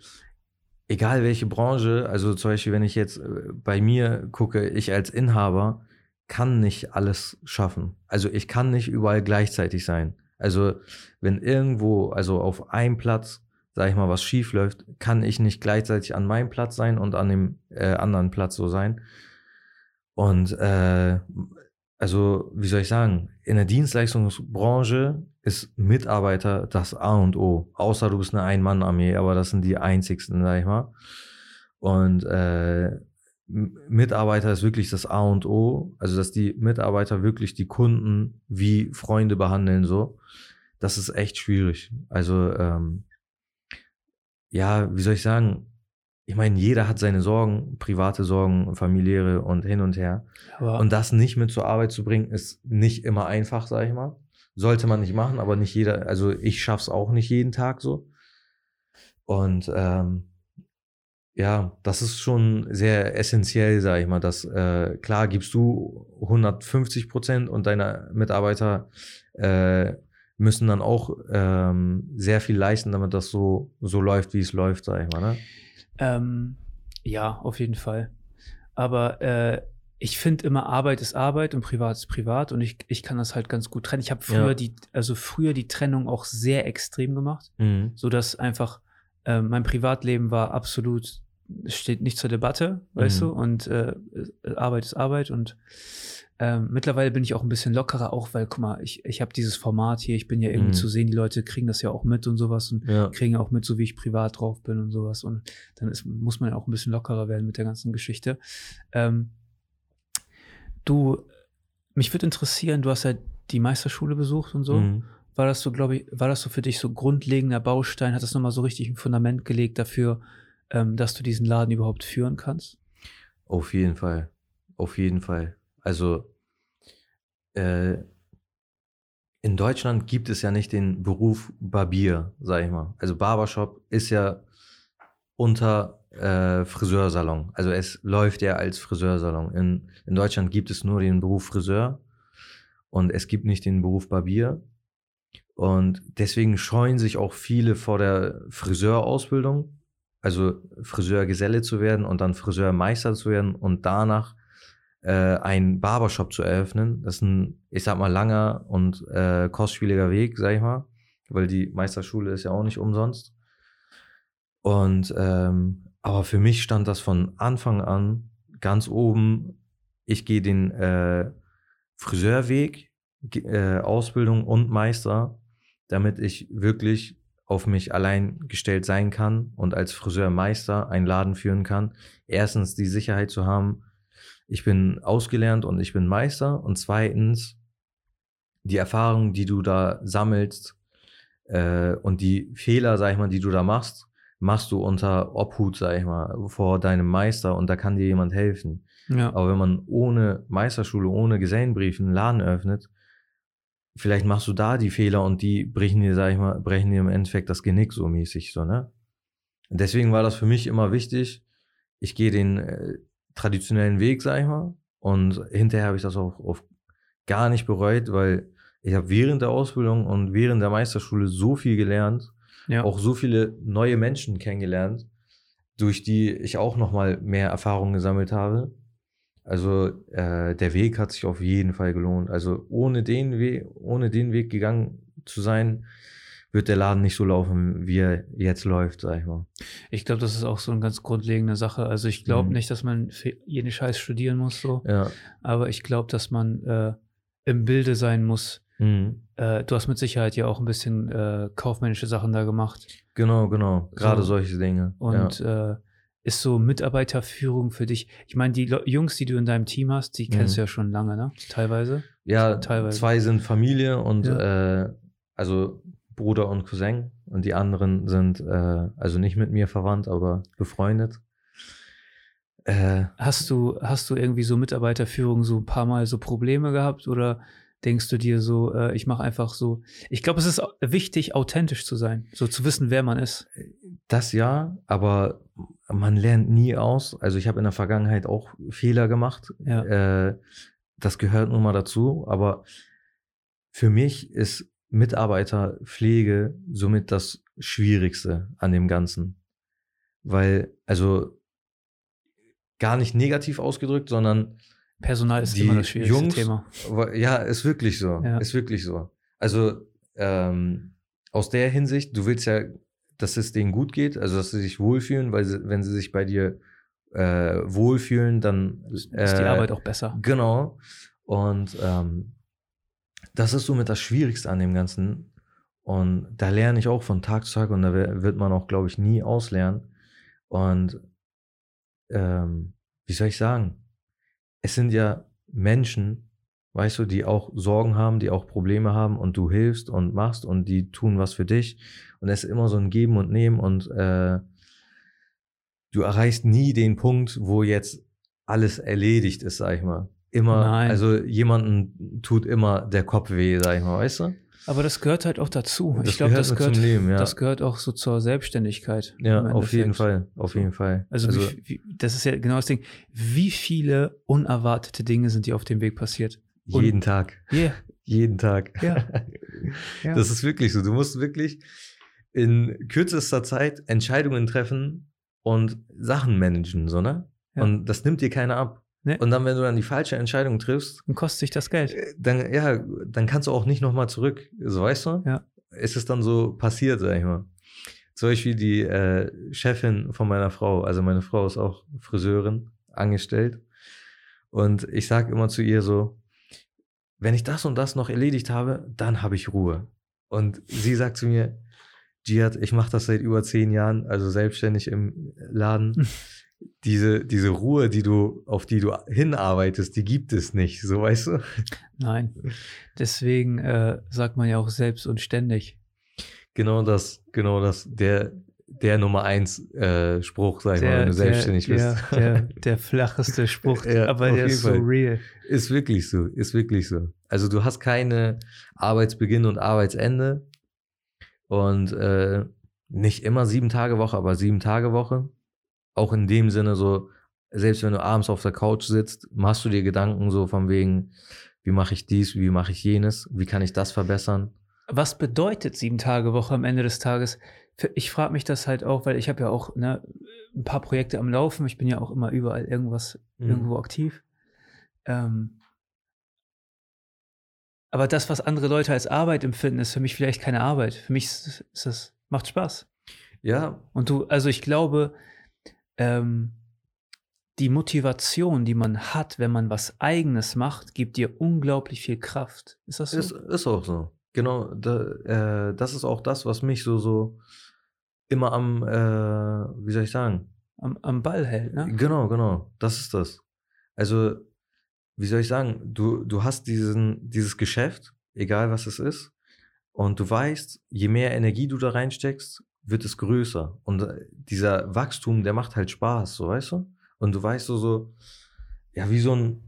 egal welche Branche, also zum Beispiel, wenn ich jetzt äh, bei mir gucke, ich als Inhaber kann nicht alles schaffen. Also ich kann nicht überall gleichzeitig sein. Also wenn irgendwo, also auf einem Platz, sag ich mal, was schief läuft, kann ich nicht gleichzeitig an meinem Platz sein und an dem äh, anderen Platz so sein. Und äh, also, wie soll ich sagen, in der Dienstleistungsbranche ist Mitarbeiter das A und O. Außer du bist eine Ein-Mann-Armee, aber das sind die einzigsten, sag ich mal. Und äh, Mitarbeiter ist wirklich das A und O. Also, dass die Mitarbeiter wirklich die Kunden wie Freunde behandeln, so. Das ist echt schwierig. Also, ähm, ja, wie soll ich sagen? Ich meine, jeder hat seine Sorgen, private Sorgen, familiäre und hin und her. Aber und das nicht mit zur Arbeit zu bringen, ist nicht immer einfach, sag ich mal. sollte man nicht machen, aber nicht jeder, also ich schaff's auch nicht jeden Tag so. Und ähm, ja, das ist schon sehr essentiell, sage ich mal, dass äh, klar gibst du 150 Prozent und deine Mitarbeiter äh, müssen dann auch ähm, sehr viel leisten, damit das so, so läuft, wie es läuft, sage ich mal. Ne? Ähm, ja, auf jeden Fall. Aber äh, ich finde immer, Arbeit ist Arbeit und Privat ist Privat und ich, ich kann das halt ganz gut trennen. Ich habe früher Ja. die, also früher die Trennung auch sehr extrem gemacht, Mhm. so dass einfach äh, mein Privatleben war absolut steht nicht zur Debatte, weißt Mhm. du, und äh, äh, Arbeit ist Arbeit und ähm, mittlerweile bin ich auch ein bisschen lockerer, auch weil, guck mal, ich, ich habe dieses Format hier, ich bin ja irgendwie Mhm. zu sehen, die Leute kriegen das ja auch mit und sowas und Ja. kriegen auch mit, so wie ich privat drauf bin und sowas. Und dann ist, muss man ja auch ein bisschen lockerer werden mit der ganzen Geschichte. Ähm, du, mich würde interessieren, du hast ja die Meisterschule besucht und so. Mhm. War das so, glaube ich, war das so für dich so grundlegender Baustein? Hat das nochmal so richtig ein Fundament gelegt dafür, ähm, dass du diesen Laden überhaupt führen kannst? Auf jeden Fall. Auf jeden Fall. Also äh, in Deutschland gibt es ja nicht den Beruf Barbier, sag ich mal. Also Barbershop ist ja unter äh, Friseursalon. Also es läuft ja als Friseursalon. In, in Deutschland gibt es nur den Beruf Friseur und es gibt nicht den Beruf Barbier. Und deswegen scheuen sich auch viele vor der Friseurausbildung, also Friseurgeselle zu werden und dann Friseurmeister zu werden und danach äh, einen Barbershop zu eröffnen. Das ist ein, ich sag mal, langer und äh, kostspieliger Weg, sag ich mal, weil die Meisterschule ist ja auch nicht umsonst. Und ähm, aber für mich stand das von Anfang an ganz oben. Ich gehe den äh, Friseurweg, äh, Ausbildung und Meister, damit ich wirklich auf mich allein gestellt sein kann und als Friseurmeister einen Laden führen kann. Erstens die Sicherheit zu haben, ich bin ausgelernt und ich bin Meister. Und zweitens die Erfahrung, die du da sammelst äh, und die Fehler, sag ich mal, die du da machst, machst du unter Obhut, sag ich mal, vor deinem Meister und da kann dir jemand helfen. Ja. Aber wenn man ohne Meisterschule, ohne Gesellenbrief einen Laden öffnet, vielleicht machst du da die Fehler und die brechen dir, sag ich mal, brechen dir im Endeffekt das Genick so mäßig, so, ne? Deswegen war das für mich immer wichtig. Ich gehe den äh, traditionellen Weg, sag ich mal. Und hinterher habe ich das auch auf gar nicht bereut, weil ich habe während der Ausbildung und während der Meisterschule so viel gelernt, ja. auch so viele neue Menschen kennengelernt, durch die ich auch nochmal mehr Erfahrung gesammelt habe. Also äh, der Weg hat sich auf jeden Fall gelohnt. Also ohne den Weg, ohne den Weg gegangen zu sein, wird der Laden nicht so laufen, wie er jetzt läuft, sag ich mal. Ich glaube, das ist auch so eine ganz grundlegende Sache. Also ich glaube Mhm. nicht, dass man für jeden Scheiß studieren muss, so. Ja. Aber ich glaube, dass man äh, im Bilde sein muss. Mhm. Äh, du hast mit Sicherheit ja auch ein bisschen äh, kaufmännische Sachen da gemacht. Genau, genau. Gerade So. solche Dinge. Und äh, ist so Mitarbeiterführung für dich? Ich meine, die Jungs, die du in deinem Team hast, die kennst Mhm. du ja schon lange, ne? Teilweise. ja, ja teilweise. zwei sind Familie und äh, also Bruder und Cousin und die anderen sind äh, also nicht mit mir verwandt, aber befreundet. Äh, Hast du, hast du irgendwie so Mitarbeiterführung so ein paar Mal so Probleme gehabt oder denkst du dir so, äh, ich mache einfach so. Ich glaube, es ist wichtig, authentisch zu sein, so zu wissen, wer man ist. Das ja, aber man lernt nie aus. Also ich habe in der Vergangenheit auch Fehler gemacht. Ja. Äh, das gehört nun mal dazu. Aber für mich ist Mitarbeiterpflege somit das Schwierigste an dem Ganzen. Weil, also gar nicht negativ ausgedrückt, sondern Personal ist immer das schwierigste Jungs, Thema. Ja, ist wirklich so. Ja. Ist wirklich so. Also ähm, aus der Hinsicht, du willst ja, dass es denen gut geht, also dass sie sich wohlfühlen, weil sie, wenn sie sich bei dir äh, wohlfühlen, dann Ist die äh, Arbeit auch besser. Genau. Und ähm, das ist somit das Schwierigste an dem Ganzen. Und da lerne ich auch von Tag zu Tag und da wird man auch, glaube ich, nie auslernen. Und ähm, wie soll ich sagen? Es sind ja Menschen, weißt du, die auch Sorgen haben, die auch Probleme haben und du hilfst und machst und die tun was für dich. Und es ist immer so ein Geben und Nehmen und äh, du erreichst nie den Punkt, wo jetzt alles erledigt ist, sag ich mal. Immer, Nein. also jemanden tut immer der Kopf weh, sag ich mal, weißt du? Aber das gehört halt auch dazu. Das ich glaube, das gehört, zum Leben, ja. das gehört auch so zur Selbstständigkeit. Ja, auf jeden. Fall. Auf jeden Fall. Also, wie, wie, das ist ja genau das Ding. Wie viele unerwartete Dinge sind dir auf dem Weg passiert? Und- jeden Tag. Yeah, Jeden Tag. Ja. ja. Das ist wirklich so. Du musst wirklich in kürzester Zeit Entscheidungen treffen und Sachen managen, so, ne? Ja. Und das nimmt dir keiner ab. Nee. Und dann, wenn du dann die falsche Entscheidung triffst, und kostet sich das Geld. äh, dann, ja, dann kannst du auch nicht nochmal zurück. So, weißt du? Ja. Es ist dann so passiert, sag ich mal. Zum Beispiel die äh, Chefin von meiner Frau, also meine Frau ist auch Friseurin, angestellt. Und ich sage immer zu ihr so, wenn ich das und das noch erledigt habe, dann habe ich Ruhe. Und sie sagt zu mir, Jihad, ich mache das seit über zehn Jahren, also selbstständig im Laden. diese, diese Ruhe, die du, auf die du hinarbeitest, die gibt es nicht, so weißt du? Nein. Deswegen äh, sagt man ja auch selbst und ständig. Genau das, genau das, der, der Nummer eins äh, Spruch, sag ich mal, wenn du selbstständig der, bist. Der, der flacheste Spruch, Ja, aber der ist so Fall. real. Ist wirklich so, ist wirklich so. Also du hast keine Arbeitsbeginn und Arbeitsende und äh, nicht immer sieben Tage Woche, aber sieben Tage Woche. Auch in dem Sinne so, selbst wenn du abends auf der Couch sitzt, machst du dir Gedanken so von wegen, wie mache ich dies, wie mache ich jenes, wie kann ich das verbessern? Was bedeutet sieben Tage Woche am Ende des Tages? Ich frage mich das halt auch, weil ich habe ja auch ne, ein paar Projekte am Laufen. Ich bin ja auch immer überall irgendwas, Mhm. irgendwo aktiv. Ähm, aber das, was andere Leute als Arbeit empfinden, ist für mich vielleicht keine Arbeit. Für mich ist, ist das, macht Spaß. Ja, Und du, also ich glaube, ähm, die Motivation, die man hat, wenn man was Eigenes macht, gibt dir unglaublich viel Kraft. Ist das so? Ist, ist auch so. Genau, da, äh, das ist auch das, was mich so, so immer am, äh, wie soll ich sagen? am, am Ball hält, ne? Genau, genau, das ist das. Also, wie soll ich sagen, du, du hast diesen, dieses Geschäft, egal was es ist, und du weißt, je mehr Energie du da reinsteckst, wird es größer. Und äh, dieser Wachstum, der macht halt Spaß, so weißt du? Und du weißt so, so, ja, wie so ein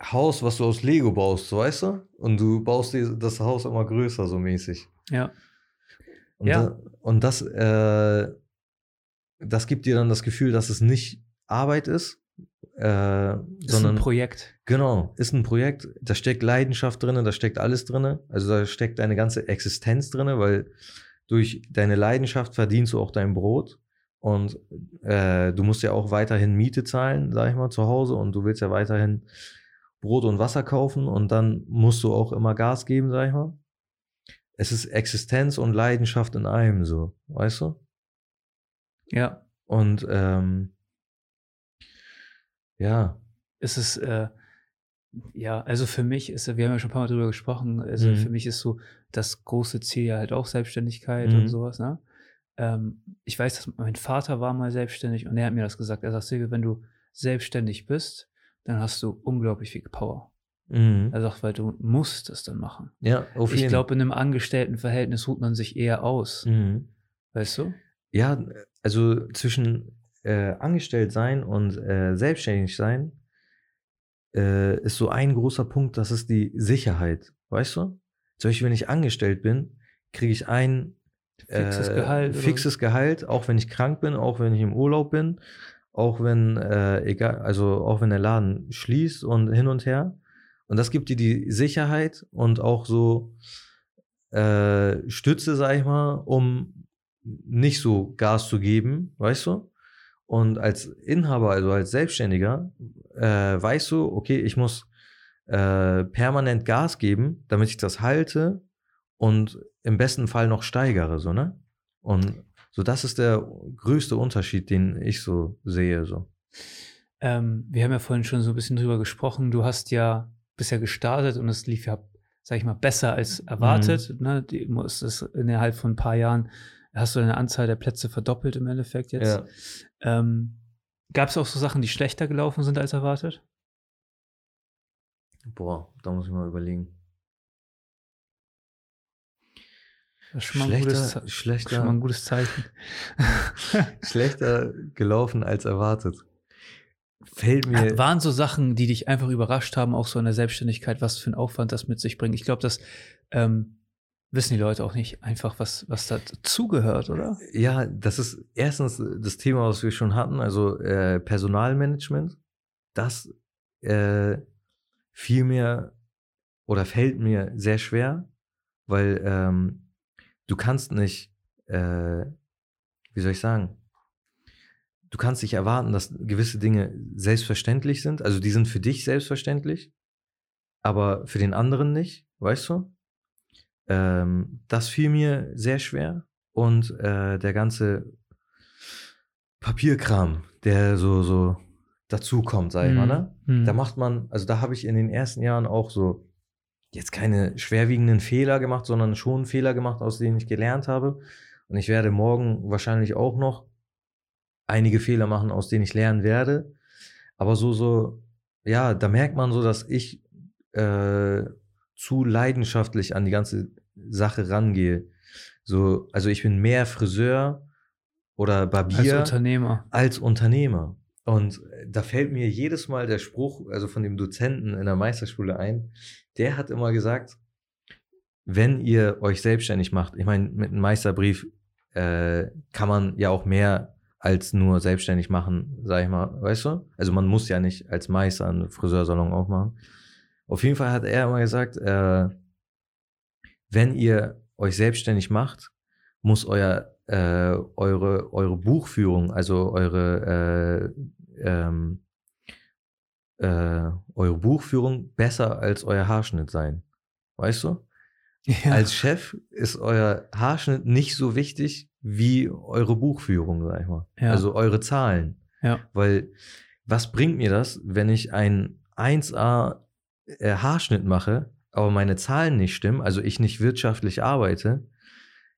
Haus, was du aus Lego baust, so weißt du? Und du baust dir das Haus immer größer, so mäßig. Ja. Und, Ja. da, und das, äh, das gibt dir dann das Gefühl, dass es nicht Arbeit ist, äh, Ist sondern ein Projekt. genau, ist ein Projekt, da steckt Leidenschaft drin, da steckt alles drin, also da steckt deine ganze Existenz drin, weil durch deine Leidenschaft verdienst du auch dein Brot und äh, du musst ja auch weiterhin Miete zahlen, sag ich mal, zu Hause und du willst ja weiterhin Brot und Wasser kaufen und dann musst du auch immer Gas geben, sag ich mal. Es ist Existenz und Leidenschaft in einem so, weißt du? Ja. Und ähm, ja, Es ist, äh, ja, also für mich ist, wir haben ja schon ein paar Mal drüber gesprochen, also Mhm. für mich ist so das große Ziel ja halt auch Selbstständigkeit Mhm. und sowas, ne? Ähm, ich weiß, dass mein Vater war mal selbstständig und er hat mir das gesagt. Er sagt, Silke, wenn du selbstständig bist, dann hast du unglaublich viel Power. Mhm. Er sagt, weil du musst es dann machen. ja, auf Ich jeden glaube, in einem Angestelltenverhältnis ruht man sich eher aus. Mhm. Weißt du? Ja, also zwischen äh, angestellt sein und äh, selbstständig sein äh, ist so ein großer Punkt, das ist die Sicherheit, weißt du? Zum Beispiel, wenn ich angestellt bin, kriege ich ein Fixes äh, Gehalt. fixes Gehalt, auch wenn ich krank bin, auch wenn ich im Urlaub bin, auch wenn äh, egal, also auch wenn der Laden schließt und hin und her. Und das gibt dir die Sicherheit und auch so äh, Stütze, sag ich mal, um nicht so Gas zu geben, weißt du? Und als Inhaber, also als Selbstständiger, äh, weißt du, okay, ich muss äh, permanent Gas geben, damit ich das halte und im besten Fall noch steigere, so, ne? Und so, das ist der größte Unterschied, den ich so sehe, so. Ähm, wir haben ja vorhin schon so ein bisschen drüber gesprochen. Du hast ja bisher gestartet und es lief ja, sag ich mal, besser als erwartet. Mhm. Ne? Du musst es innerhalb von ein paar Jahren hast du deine Anzahl der Plätze verdoppelt im Endeffekt jetzt. Ja. Ähm, Gab es auch so Sachen, die schlechter gelaufen sind als erwartet? Boah, da muss ich mal überlegen. Das ist schon mal ein gutes, Schlechter, Ze- schlechter, schon mal ein gutes Zeichen. schlechter gelaufen als erwartet. Fällt mir. Waren so Sachen, die dich einfach überrascht haben, auch so in der Selbstständigkeit, was für ein Aufwand das mit sich bringt? Ich glaube, dass ähm, wissen die Leute auch nicht einfach, was, was dazugehört, oder? Ja, das ist erstens das Thema, was wir schon hatten, also äh, Personalmanagement. Das äh, fiel mir oder fällt mir sehr schwer, weil ähm, du kannst nicht, äh, wie soll ich sagen, du kannst nicht erwarten, dass gewisse Dinge selbstverständlich sind. Also die sind für dich selbstverständlich, aber für den anderen nicht, weißt du? Ähm, das fiel mir sehr schwer und äh, der ganze Papierkram, der so, so dazu kommt, sag ich mal, ne? Mhm. Da macht man, also da habe ich in den ersten Jahren auch so jetzt keine schwerwiegenden Fehler gemacht, sondern schon Fehler gemacht, aus denen ich gelernt habe. Und ich werde morgen wahrscheinlich auch noch einige Fehler machen, aus denen ich lernen werde. Aber so, so, ja, da merkt man so, dass ich äh, zu leidenschaftlich an die ganze Sache rangehe. So, also ich bin mehr Friseur oder Barbier Als Unternehmer. als Unternehmer. Und da fällt mir jedes Mal der Spruch, also von dem Dozenten in der Meisterschule ein, der hat immer gesagt, wenn ihr euch selbstständig macht, ich meine, mit einem Meisterbrief äh, kann man ja auch mehr als nur selbstständig machen, sag ich mal, weißt du? Also man muss ja nicht als Meister einen Friseursalon aufmachen. Auf jeden Fall hat er immer gesagt, äh, wenn ihr euch selbstständig macht, muss euer äh, eure eure Buchführung, also eure äh, ähm, äh, eure Buchführung besser als euer Haarschnitt sein. Weißt du? Ja. Als Chef ist euer Haarschnitt nicht so wichtig wie eure Buchführung, sag ich mal. Ja. Also eure Zahlen. ja. Weil was bringt mir das, wenn ich einen 1A äh, Haarschnitt mache, aber meine Zahlen nicht stimmen, also ich nicht wirtschaftlich arbeite,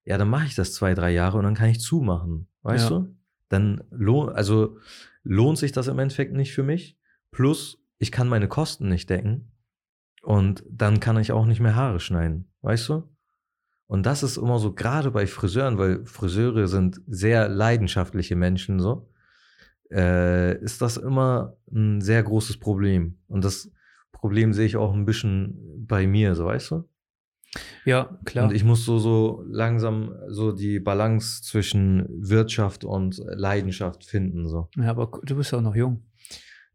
ja, dann mache ich das zwei, drei Jahre und dann kann ich zumachen. Weißt Ja. du? Dann lohnt, also lohnt sich das im Endeffekt nicht für mich. Plus, ich kann meine Kosten nicht decken. Und dann kann ich auch nicht mehr Haare schneiden. Weißt du? Und das ist immer so, gerade bei Friseuren, weil Friseure sind sehr leidenschaftliche Menschen, so, äh, ist das immer ein sehr großes Problem. Und das Problem sehe ich auch ein bisschen bei mir, so weißt du? Ja, klar. Und ich muss so, so langsam so die Balance zwischen Wirtschaft und Leidenschaft finden, so. ja, aber du bist ja auch noch jung.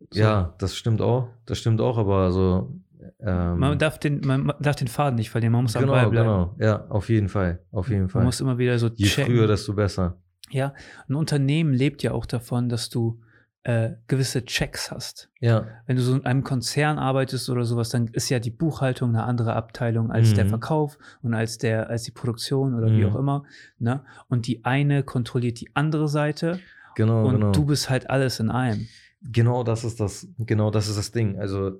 So. Ja, das stimmt auch. Das stimmt auch, aber so. Ähm, Man darf, den, man darf den Faden nicht verlieren, man muss am genau, Ball bleiben. genau. Ja, auf jeden Fall. Auf jeden Fall. Man muss immer wieder so Je checken. früher, desto besser. Ja, ein Unternehmen lebt ja auch davon, dass du äh, gewisse Checks hast. Ja, Wenn du so in einem Konzern arbeitest oder sowas, dann ist ja die Buchhaltung eine andere Abteilung als Mhm. der Verkauf und als der, als die Produktion oder wie Mhm. auch immer. Ne? Und die eine kontrolliert die andere Seite genau, und genau. du bist halt alles in einem. Genau das ist das, genau das ist das Ding. Also,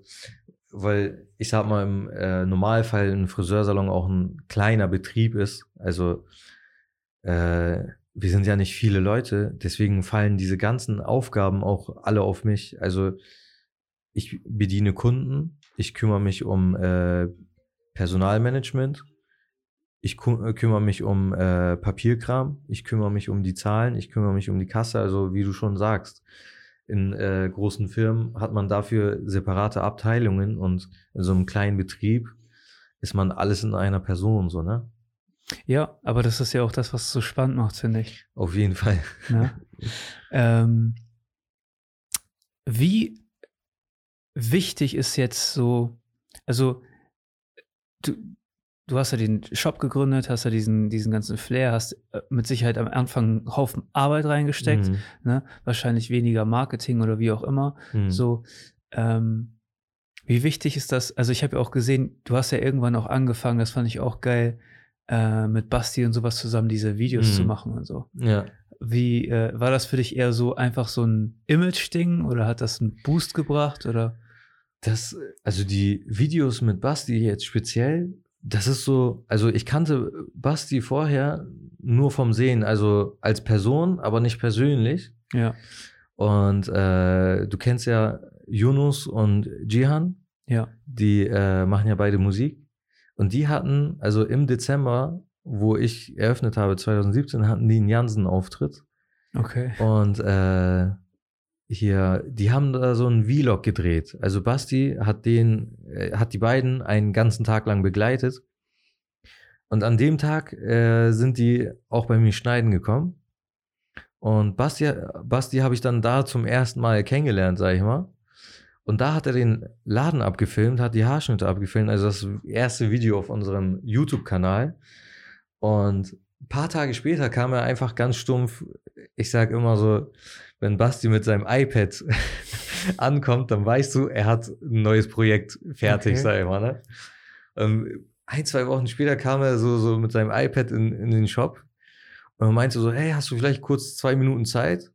weil ich sag mal, im äh, Normalfall ein Friseursalon auch ein kleiner Betrieb ist. Also, äh, wir sind ja nicht viele Leute, deswegen fallen diese ganzen Aufgaben auch alle auf mich. Also, ich bediene Kunden, ich kümmere mich um äh, Personalmanagement, ich äh, kümmere mich um äh, Papierkram, ich kümmere mich um die Zahlen, ich kümmere mich um die Kasse, also wie du schon sagst in äh, großen Firmen hat man dafür separate Abteilungen und in so einem kleinen Betrieb ist man alles in einer Person, so, ne? Ja, aber das ist ja auch das, was es so spannend macht, finde ich. Auf jeden Fall. Ne? ähm, wie wichtig ist jetzt so, also du, du hast ja den Shop gegründet, hast ja diesen, diesen ganzen Flair, hast äh, mit Sicherheit am Anfang einen Haufen Arbeit reingesteckt, Mhm. ne? wahrscheinlich weniger Marketing oder wie auch immer. Mhm. So, ähm, wie wichtig ist das? Also ich habe ja auch gesehen, du hast ja irgendwann auch angefangen, das fand ich auch geil, äh, mit Basti und sowas zusammen diese Videos Mhm. zu machen und so. Ja. Wie äh, war das für dich eher so einfach so ein Image-Ding oder hat das einen Boost gebracht oder? Das, also die Videos mit Basti jetzt speziell, das ist so, also ich kannte Basti vorher nur vom Sehen, also als Person, aber nicht persönlich. Ja, Und äh, du kennst ja Yunus und Jihan. ja, Die äh, machen ja beide Musik. Und die hatten, also im Dezember, wo ich eröffnet habe, 2017, hatten die einen Jansen-Auftritt. okay. Und äh, hier, die haben da so einen Vlog gedreht. Also Basti hat den, äh, hat die beiden einen ganzen Tag lang begleitet. Und an dem Tag äh, sind die auch bei mir schneiden gekommen. Und Basti, Basti habe ich dann da zum ersten Mal kennengelernt, sag ich mal. Und da hat er den Laden abgefilmt, hat die Haarschnitte abgefilmt, also das erste Video auf unserem YouTube-Kanal. Und ein paar Tage später kam er einfach ganz stumpf, ich sag immer so, wenn Basti mit seinem iPad ankommt, dann weißt du, er hat ein neues Projekt fertig, Okay. sag ich mal. Ne? Ähm, ein, zwei Wochen später kam er so, so mit seinem iPad in, in den Shop und meinte so, hey, hast du vielleicht kurz zwei Minuten Zeit?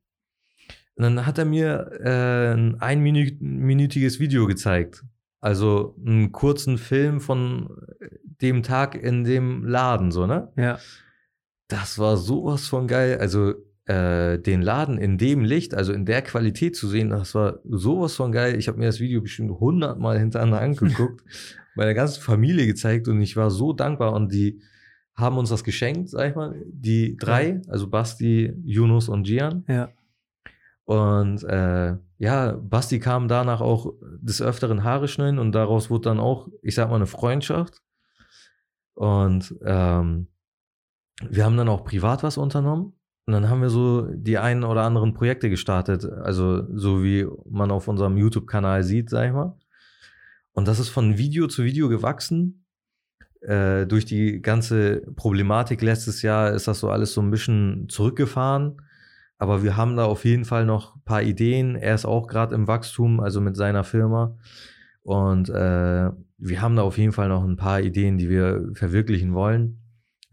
Und dann hat er mir äh, ein einminütiges Video gezeigt. Also einen kurzen Film von dem Tag in dem Laden, so, ne? Ja. Das war sowas von geil. Also äh, den Laden in dem Licht, also in der Qualität zu sehen, das war sowas von geil. Ich habe mir das Video bestimmt hundertmal hintereinander angeguckt, meiner ganzen Familie gezeigt und ich war so dankbar und die haben uns das geschenkt, sag ich mal, die drei, also Basti, Yunus und Gian. Ja. Und äh, ja, Basti kam danach auch des Öfteren Haare schneiden und daraus wurde dann auch, ich sag mal, eine Freundschaft. Und ähm, wir haben dann auch privat was unternommen. Und dann haben wir so die einen oder anderen Projekte gestartet, also so wie man auf unserem YouTube-Kanal sieht, sag ich mal. Und das ist von Video zu Video gewachsen. Äh, durch die ganze Problematik letztes Jahr ist das so alles so ein bisschen zurückgefahren. Aber wir haben da auf jeden Fall noch ein paar Ideen. Er ist auch gerade im Wachstum, also mit seiner Firma. Und äh, wir haben da auf jeden Fall noch ein paar Ideen, die wir verwirklichen wollen.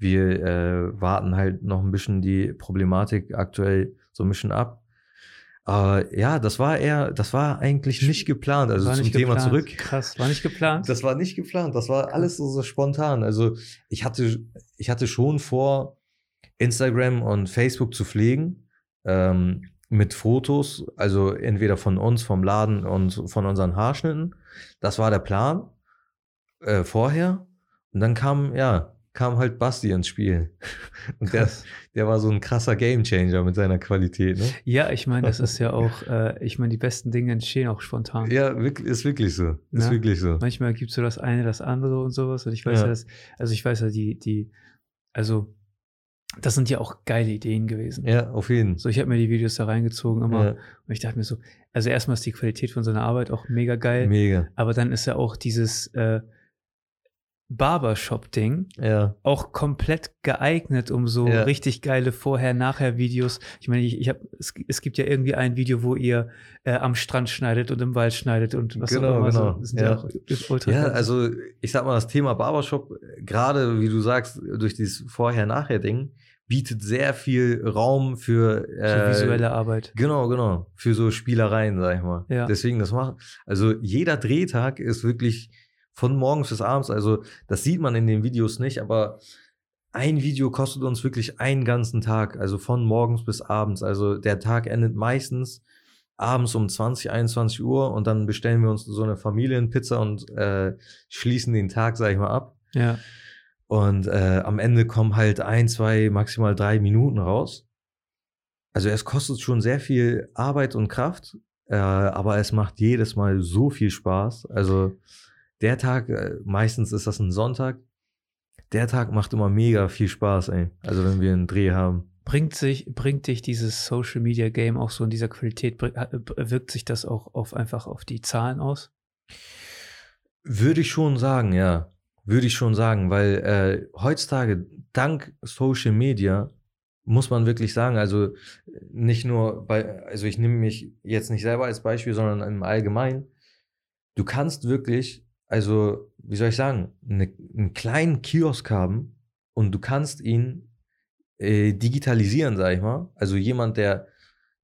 Wir äh, warten halt noch ein bisschen die Problematik aktuell so ein bisschen ab. Aber ja, das war eher, das war eigentlich nicht geplant. Also War zum Thema geplant. zurück. Krass, war nicht geplant. Das war nicht geplant. Das war alles so, so spontan. Also ich hatte, ich hatte schon vor, Instagram und Facebook zu pflegen ähm, mit Fotos, also entweder von uns, vom Laden und von unseren Haarschnitten. Das war der Plan äh, vorher. Und dann kam, ja, kam halt Basti ins Spiel. Und der, Krass. der war so ein krasser Gamechanger mit seiner Qualität. Ne? Ja, ich meine, das ist ja auch, äh, ich meine, die besten Dinge entstehen auch spontan. Ja, wirklich, ist wirklich so. Ist Ja. wirklich so. Manchmal gibt es so das eine, das andere und sowas. Und ich weiß ja, Ja. dass, also ich weiß ja, die, die, also das sind ja auch geile Ideen gewesen. Ja, auf jeden So, ich habe mir die Videos da reingezogen immer Ja, und ich dachte mir so, also erstmal ist die Qualität von seiner Arbeit auch mega geil, mega. aber dann ist ja auch dieses äh, Barbershop-Ding Ja. auch komplett geeignet, um so Ja. richtig geile Vorher-Nachher-Videos. Ich meine, ich, ich hab, es, es gibt ja irgendwie ein Video, wo ihr äh, am Strand schneidet und im Wald schneidet und was Genau, auch immer. genau. So, sind ja. Auch ultra Ja, krass. also ich sag mal, das Thema Barbershop, gerade wie du sagst, durch dieses Vorher-Nachher-Ding, bietet sehr viel Raum für äh, visuelle Arbeit. Genau, genau. Für so Spielereien, sag ich mal. Ja. Deswegen das macht. Also jeder Drehtag ist wirklich von morgens bis abends. Also das sieht man in den Videos nicht, aber ein Video kostet uns wirklich einen ganzen Tag. Also von morgens bis abends. Also der Tag endet meistens abends um 20, 21 Uhr und dann bestellen wir uns so eine Familienpizza und äh, schließen den Tag, sag ich mal, ab. Ja. Und äh, am Ende kommen halt ein, zwei, maximal drei Minuten raus. Also es kostet schon sehr viel Arbeit und Kraft, äh, aber es macht jedes Mal so viel Spaß. Also der Tag, äh, meistens ist das ein Sonntag, der Tag macht immer mega viel Spaß, ey. Also wenn wir einen Dreh haben. Bringt, sich, bringt dich dieses Social Media Game auch so in dieser Qualität, wirkt sich das auch auf einfach auf die Zahlen aus? Würde ich schon sagen, ja. Würde ich schon sagen, weil äh, heutzutage dank Social Media muss man wirklich sagen, also nicht nur bei, also ich nehme mich jetzt nicht selber als Beispiel, sondern im Allgemeinen. Du kannst wirklich, also wie soll ich sagen, eine, einen kleinen Kiosk haben und du kannst ihn äh, digitalisieren, sag ich mal. Also jemand, der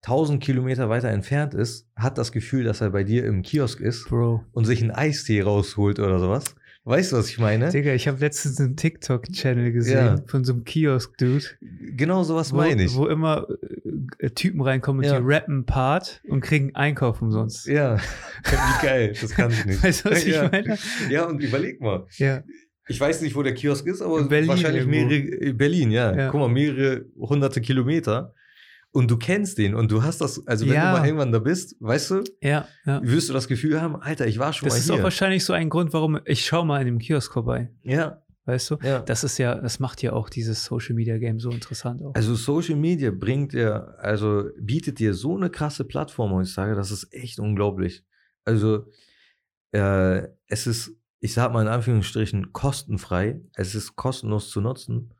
1000 Kilometer weiter entfernt ist, hat das Gefühl, dass er bei dir im Kiosk ist Bro. und sich einen Eistee rausholt oder sowas. Weißt du, was ich meine? Digga, ich habe letztens einen TikTok-Channel gesehen Ja. von so einem Kiosk-Dude, Genau sowas meine ich. wo immer äh, Typen reinkommen und Ja. die rappen Part und kriegen Einkauf umsonst. ja, wie geil, das kann ich nicht. Weißt du, was ich ja. meine? Ja, und überleg mal. Ja. Ich weiß nicht, wo der Kiosk ist, aber wahrscheinlich irgendwo. mehrere, äh, Berlin, ja. Ja. Guck mal, mehrere hunderte Kilometer. Und du kennst den und du hast das, also wenn Ja. du mal irgendwann da bist, weißt du, Ja, ja. wirst du das Gefühl haben, Alter, ich war schon Das mal ist hier. auch wahrscheinlich so ein Grund, warum ich schau mal in dem Kiosk vorbei. ja, Weißt du? Ja. Das ist ja, das macht ja auch dieses Social Media Game so interessant auch. Also Social Media bringt dir, also bietet dir so eine krasse Plattform heutzutage, das ist echt unglaublich. Also äh, es ist, ich sag mal in Anführungsstrichen, kostenfrei. Es ist kostenlos zu nutzen.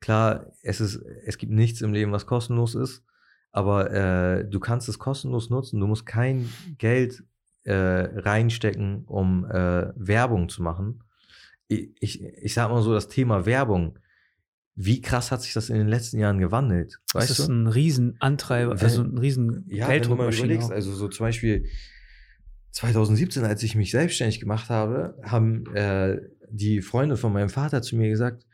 Klar, es ist, es gibt nichts im Leben, was kostenlos ist, aber äh, du kannst es kostenlos nutzen. Du musst kein Geld äh, reinstecken, um äh, Werbung zu machen. Ich, ich, ich sag mal so, das Thema Werbung, wie krass hat sich das in den letzten Jahren gewandelt? das Weißt ist du? ein Riesenantreiber, also ein riesen Ja, Gelddruckmaschine also so zum Beispiel 2017, als ich mich selbstständig gemacht habe, haben äh, die Freunde von meinem Vater zu mir gesagt,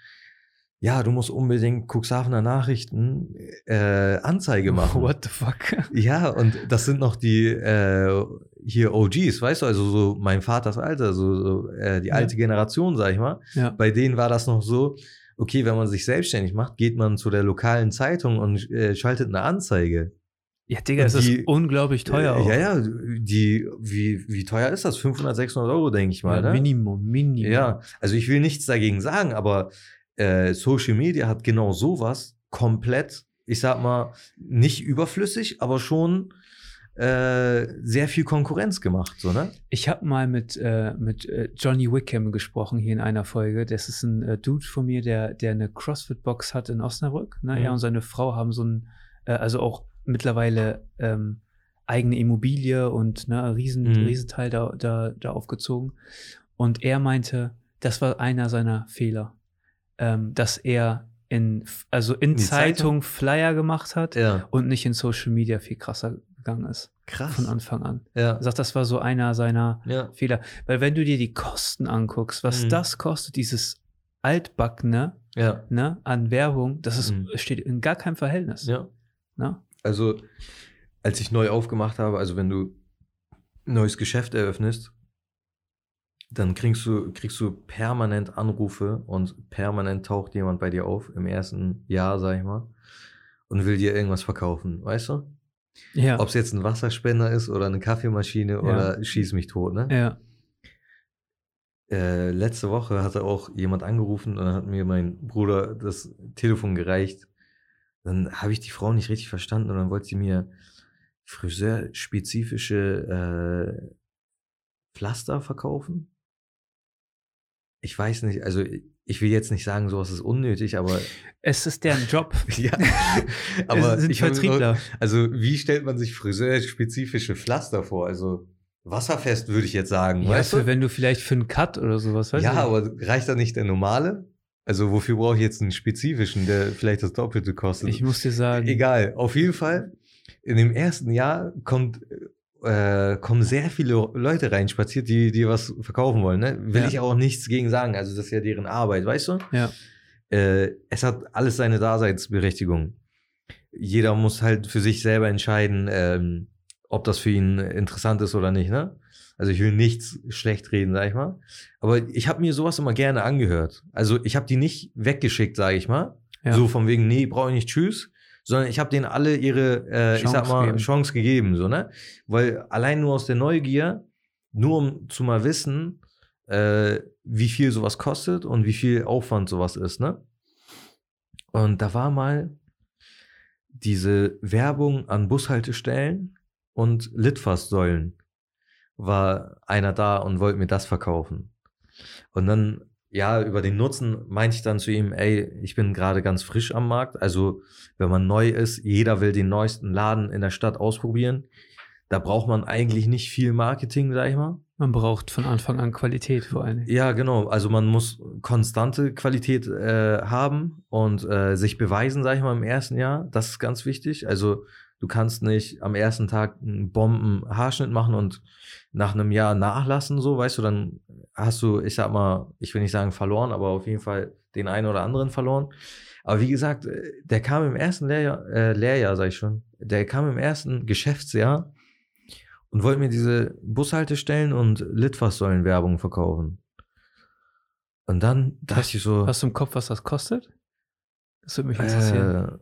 ja, du musst unbedingt Cuxhavener Nachrichten äh, Anzeige machen. What the fuck? Ja, und das sind noch die äh, hier OGs, weißt du, also so mein Vaters Alter, so, so äh, die Ja. alte Generation, sag ich mal. Ja. Bei denen war das noch so, okay, wenn man sich selbstständig macht, geht man zu der lokalen Zeitung und äh, schaltet eine Anzeige. Ja, Digga, es ist unglaublich teuer auch. Ja, ja, die, wie, wie teuer ist das? 500, 600 Euro, denke ich mal. Ja, ne? Minimum, Minimum. Ja, also ich will nichts dagegen sagen, aber äh, Social Media hat genau sowas komplett, ich sag mal, nicht überflüssig, aber schon äh, sehr viel Konkurrenz gemacht, so, ne? Ich habe mal mit, äh, mit äh, Johnny Wickham gesprochen hier in einer Folge. Das ist ein äh, Dude von mir, der, der eine CrossFit-Box hat in Osnabrück. Ne? Mhm. Er und seine Frau haben so ein, also auch mittlerweile ähm, eigene Immobilie und ne, ein riesen, Mhm. Riesenteil da, da, da aufgezogen. Und er meinte, das war einer seiner Fehler, ähm, dass er in, also in die Zeitung, Flyer gemacht hat Ja, und nicht in Social Media viel krasser gegangen ist krass. von Anfang an. Ja, Er sagt, das war so einer seiner ja, Fehler. Weil wenn du dir die Kosten anguckst, was Mhm. das kostet, dieses altbackene ja, ne, an Werbung, das ist, Mhm. steht in gar keinem Verhältnis. ja. Ne? Also, als ich neu aufgemacht habe, also wenn du ein neues Geschäft eröffnest, dann kriegst du, kriegst du permanent Anrufe und permanent taucht jemand bei dir auf im ersten Jahr, sag ich mal, und will dir irgendwas verkaufen, weißt du? Ja. Ob es jetzt ein Wasserspender ist oder eine Kaffeemaschine oder schieß mich tot, ne? ja. Äh, letzte Woche hatte auch jemand angerufen und dann hat mir mein Bruder das Telefon gereicht. Dann habe ich die Frau nicht richtig verstanden und dann wollte sie mir friseurspezifische äh, Pflaster verkaufen. Ich weiß nicht, also ich will jetzt nicht sagen, sowas ist unnötig, aber Es ist deren Job. ja, aber es sind ich Vertriebler. Noch, also wie stellt man sich friseurspezifische Pflaster vor? Also wasserfest würde ich jetzt sagen, Ja, weißt du? wenn du vielleicht für einen Cut oder sowas, weißt Ja, du? aber reicht da nicht der normale? Also wofür brauche ich jetzt einen spezifischen, der vielleicht das Doppelte kostet? ich muss dir sagen, Egal, auf jeden Fall, in dem ersten Jahr kommt, äh, kommen sehr viele Leute reinspaziert, die, die was verkaufen wollen. Ne? Will Ja. ich auch nichts gegen sagen, also das ist ja deren Arbeit, weißt du? Ja. Äh, es hat alles seine Daseinsberechtigung. Jeder muss halt für sich selber entscheiden, ähm, ob das für ihn interessant ist oder nicht, ne? Also ich will nichts schlecht reden, sag ich mal. Aber ich habe mir sowas immer gerne angehört. Also ich habe die nicht weggeschickt, sage ich mal. Ja. So von wegen, nee, brauche ich nicht, tschüss. Sondern ich habe denen alle ihre, äh, ich Chance sag mal, gegeben. Chance gegeben, so, ne? Weil allein nur aus der Neugier, nur um zu mal wissen, äh, wie viel sowas kostet und wie viel Aufwand sowas ist, ne? Und da war mal diese Werbung an Bushaltestellen und Litfaßsäulen war einer da und wollte mir das verkaufen. Und dann, ja, über den Nutzen meinte ich dann zu ihm, ey, ich bin gerade ganz frisch am Markt. Also, wenn man neu ist, jeder will den neuesten Laden in der Stadt ausprobieren. Da braucht man eigentlich nicht viel Marketing, sag ich mal. Man braucht von Anfang an Qualität vor Dingen. Ja, genau. Also man muss konstante Qualität äh, haben und äh, sich beweisen, sag ich mal, im ersten Jahr. Das ist ganz wichtig. Also du kannst nicht am ersten Tag einen Bomben-Haarschnitt machen und nach einem Jahr nachlassen, so, weißt du, dann hast du, ich sag mal, ich will nicht sagen verloren, aber auf jeden Fall den einen oder anderen verloren. Aber wie gesagt, äh, der kam im ersten Lehrjahr, äh, Lehrjahr, sag ich schon, der kam im ersten Geschäftsjahr und wollte mir diese Bushaltestellen und Litfaßsäulen-Werbung verkaufen. Und dann dachte ich so, Hast du im Kopf, was das kostet? Das würde mich interessieren. äh,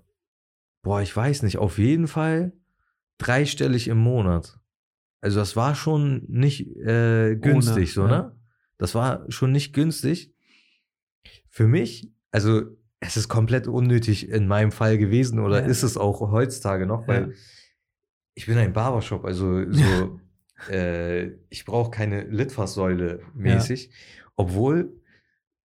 boah, ich weiß nicht, auf jeden Fall dreistellig im Monat. Also das war schon nicht äh, günstig, so, ja. ne? Das war schon nicht günstig. Für mich, also es ist komplett unnötig in meinem Fall gewesen oder Ja. ist es auch heutzutage noch, weil Ja. ich bin ein Barbershop, also so, äh, ich brauche keine Litfaßsäule mäßig, obwohl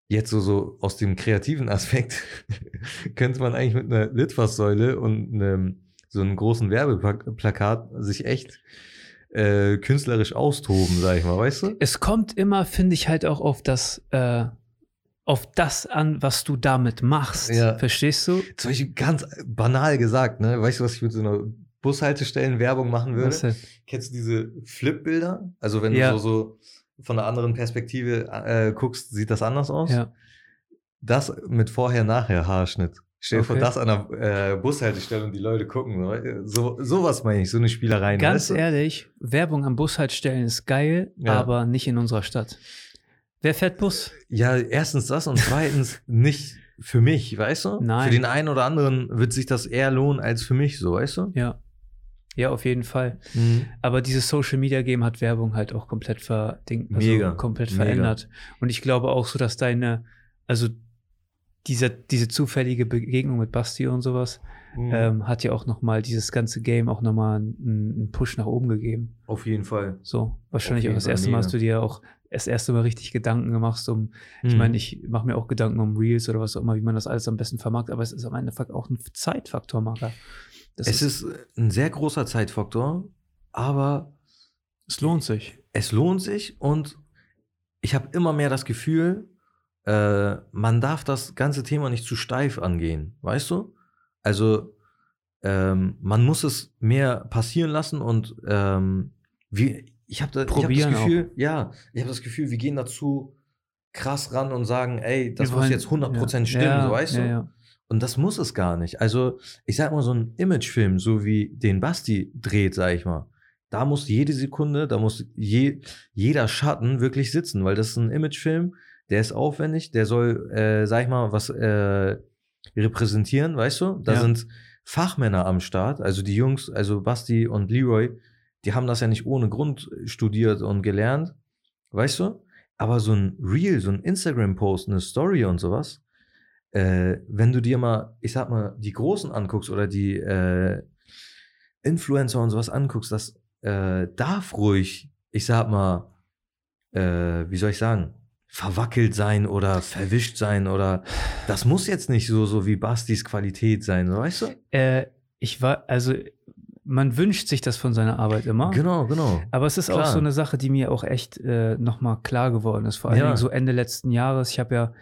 jetzt so, so aus dem kreativen Aspekt könnte man eigentlich mit einer Litfaßsäule und einem, so einem großen Werbeplakat sich echt äh, künstlerisch austoben, sag ich mal, weißt du? Es kommt immer, finde ich, halt auch auf das, äh, auf das an, was du damit machst. Ja. Verstehst du? Zum Beispiel ganz banal gesagt, ne? Weißt du, was ich mit so einer Bushaltestellen Werbung machen würde? Denn? Kennst du diese Flip-Bilder? Also wenn Ja. du so, so von einer anderen Perspektive äh, guckst, sieht das anders aus? Ja. Das mit Vorher-Nachher-Haarschnitt. Stell dir vor, Okay. das an der äh, Bushaltestelle und die Leute gucken. So, sowas meine ich, so eine Spielerei. Ganz weißt du? ehrlich, Werbung am Bushaltestellen ist geil, Ja. aber nicht in unserer Stadt. Wer fährt Bus? Ja, erstens das und zweitens nicht für mich, weißt du? Nein. Für den einen oder anderen wird sich das eher lohnen als für mich, so, weißt du? Ja. Ja, auf jeden Fall. Mhm. Aber dieses Social Media Game hat Werbung halt auch komplett verdingt, also Mega, komplett mega. verändert. Und ich glaube auch so, dass deine, also diese, diese zufällige Begegnung mit Basti und sowas, Mhm. ähm, hat ja auch nochmal dieses ganze Game auch nochmal einen, einen Push nach oben gegeben. Auf jeden Fall. So, wahrscheinlich auch das Fall erste Mal mega. hast du dir auch das erste Mal richtig Gedanken gemacht, um, ich Mhm. meine, ich mache mir auch Gedanken um Reels oder was auch immer, wie man das alles am besten vermarktet, aber es ist am Endeffekt auch ein Zeitfaktor, Mara. Das Es ist ein sehr großer Zeitfaktor, aber es lohnt sich. es lohnt sich und ich habe immer mehr das Gefühl, äh, man darf das ganze Thema nicht zu steif angehen, weißt du? Also ähm, man muss es mehr passieren lassen und ähm, wie, ich habe da, hab das Gefühl, ja, ich habe das Gefühl, wir gehen dazu krass ran und sagen, ey, das Wir muss wollen- jetzt 100% ja, stimmen, ja, so weißt ja, du? Und das muss es gar nicht. Also, ich sag mal, so ein Imagefilm, so wie den Basti dreht, sag ich mal, da muss jede Sekunde, da muss je, jeder Schatten wirklich sitzen, weil das ist ein Imagefilm, der ist aufwendig, der soll, äh, sag ich mal, was äh, repräsentieren, weißt du? Da Ja. sind Fachmänner am Start, also die Jungs, also Basti und Leroy, die haben das ja nicht ohne Grund studiert und gelernt, weißt du? Aber so ein Reel, so ein Instagram-Post, eine Story und sowas, äh, wenn du dir mal, ich sag mal, die Großen anguckst oder die äh, Influencer und sowas anguckst, das äh, darf ruhig, ich sag mal, äh, wie soll ich sagen, verwackelt sein oder verwischt sein oder das muss jetzt nicht so, so wie Bastis Qualität sein, weißt du? Äh, ich war, also man wünscht sich das von seiner Arbeit immer. Genau, genau. Aber es ist auch Klar. so eine Sache, die mir auch echt äh, nochmal klar geworden ist. Vor allen Ja. Dingen so Ende letzten Jahres. Ich habe ja,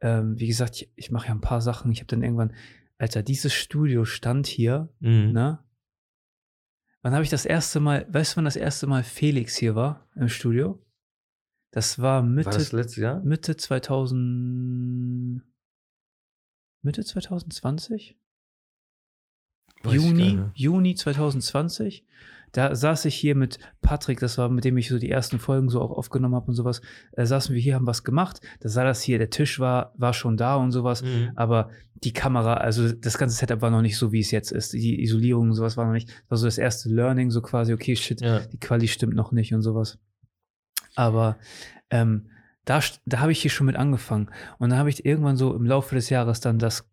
ähm, wie gesagt, ich, ich mache ja ein paar Sachen. Ich habe dann irgendwann, Alter, dieses Studio stand hier, Mhm. ne? Wann habe ich das erste Mal, weißt du, wann das erste Mal Felix hier war im Studio? Das war Mitte, War das letztes Jahr? Mitte 2000, Mitte 2020? Weiß Juni. Juni 2020. Da saß ich hier mit Patrick, das war mit dem ich so die ersten Folgen so auch aufgenommen habe und sowas. Da saßen wir hier, haben was gemacht. Da sah das hier, der Tisch war, war schon da und sowas. Mhm. Aber die Kamera, also das ganze Setup war noch nicht so, wie es jetzt ist. Die Isolierung und sowas war noch nicht. Das war so das erste Learning, so quasi, okay, shit, Ja. die Quali stimmt noch nicht und sowas. Aber ähm, da, da habe ich hier schon mit angefangen. Und dann habe ich irgendwann so im Laufe des Jahres dann das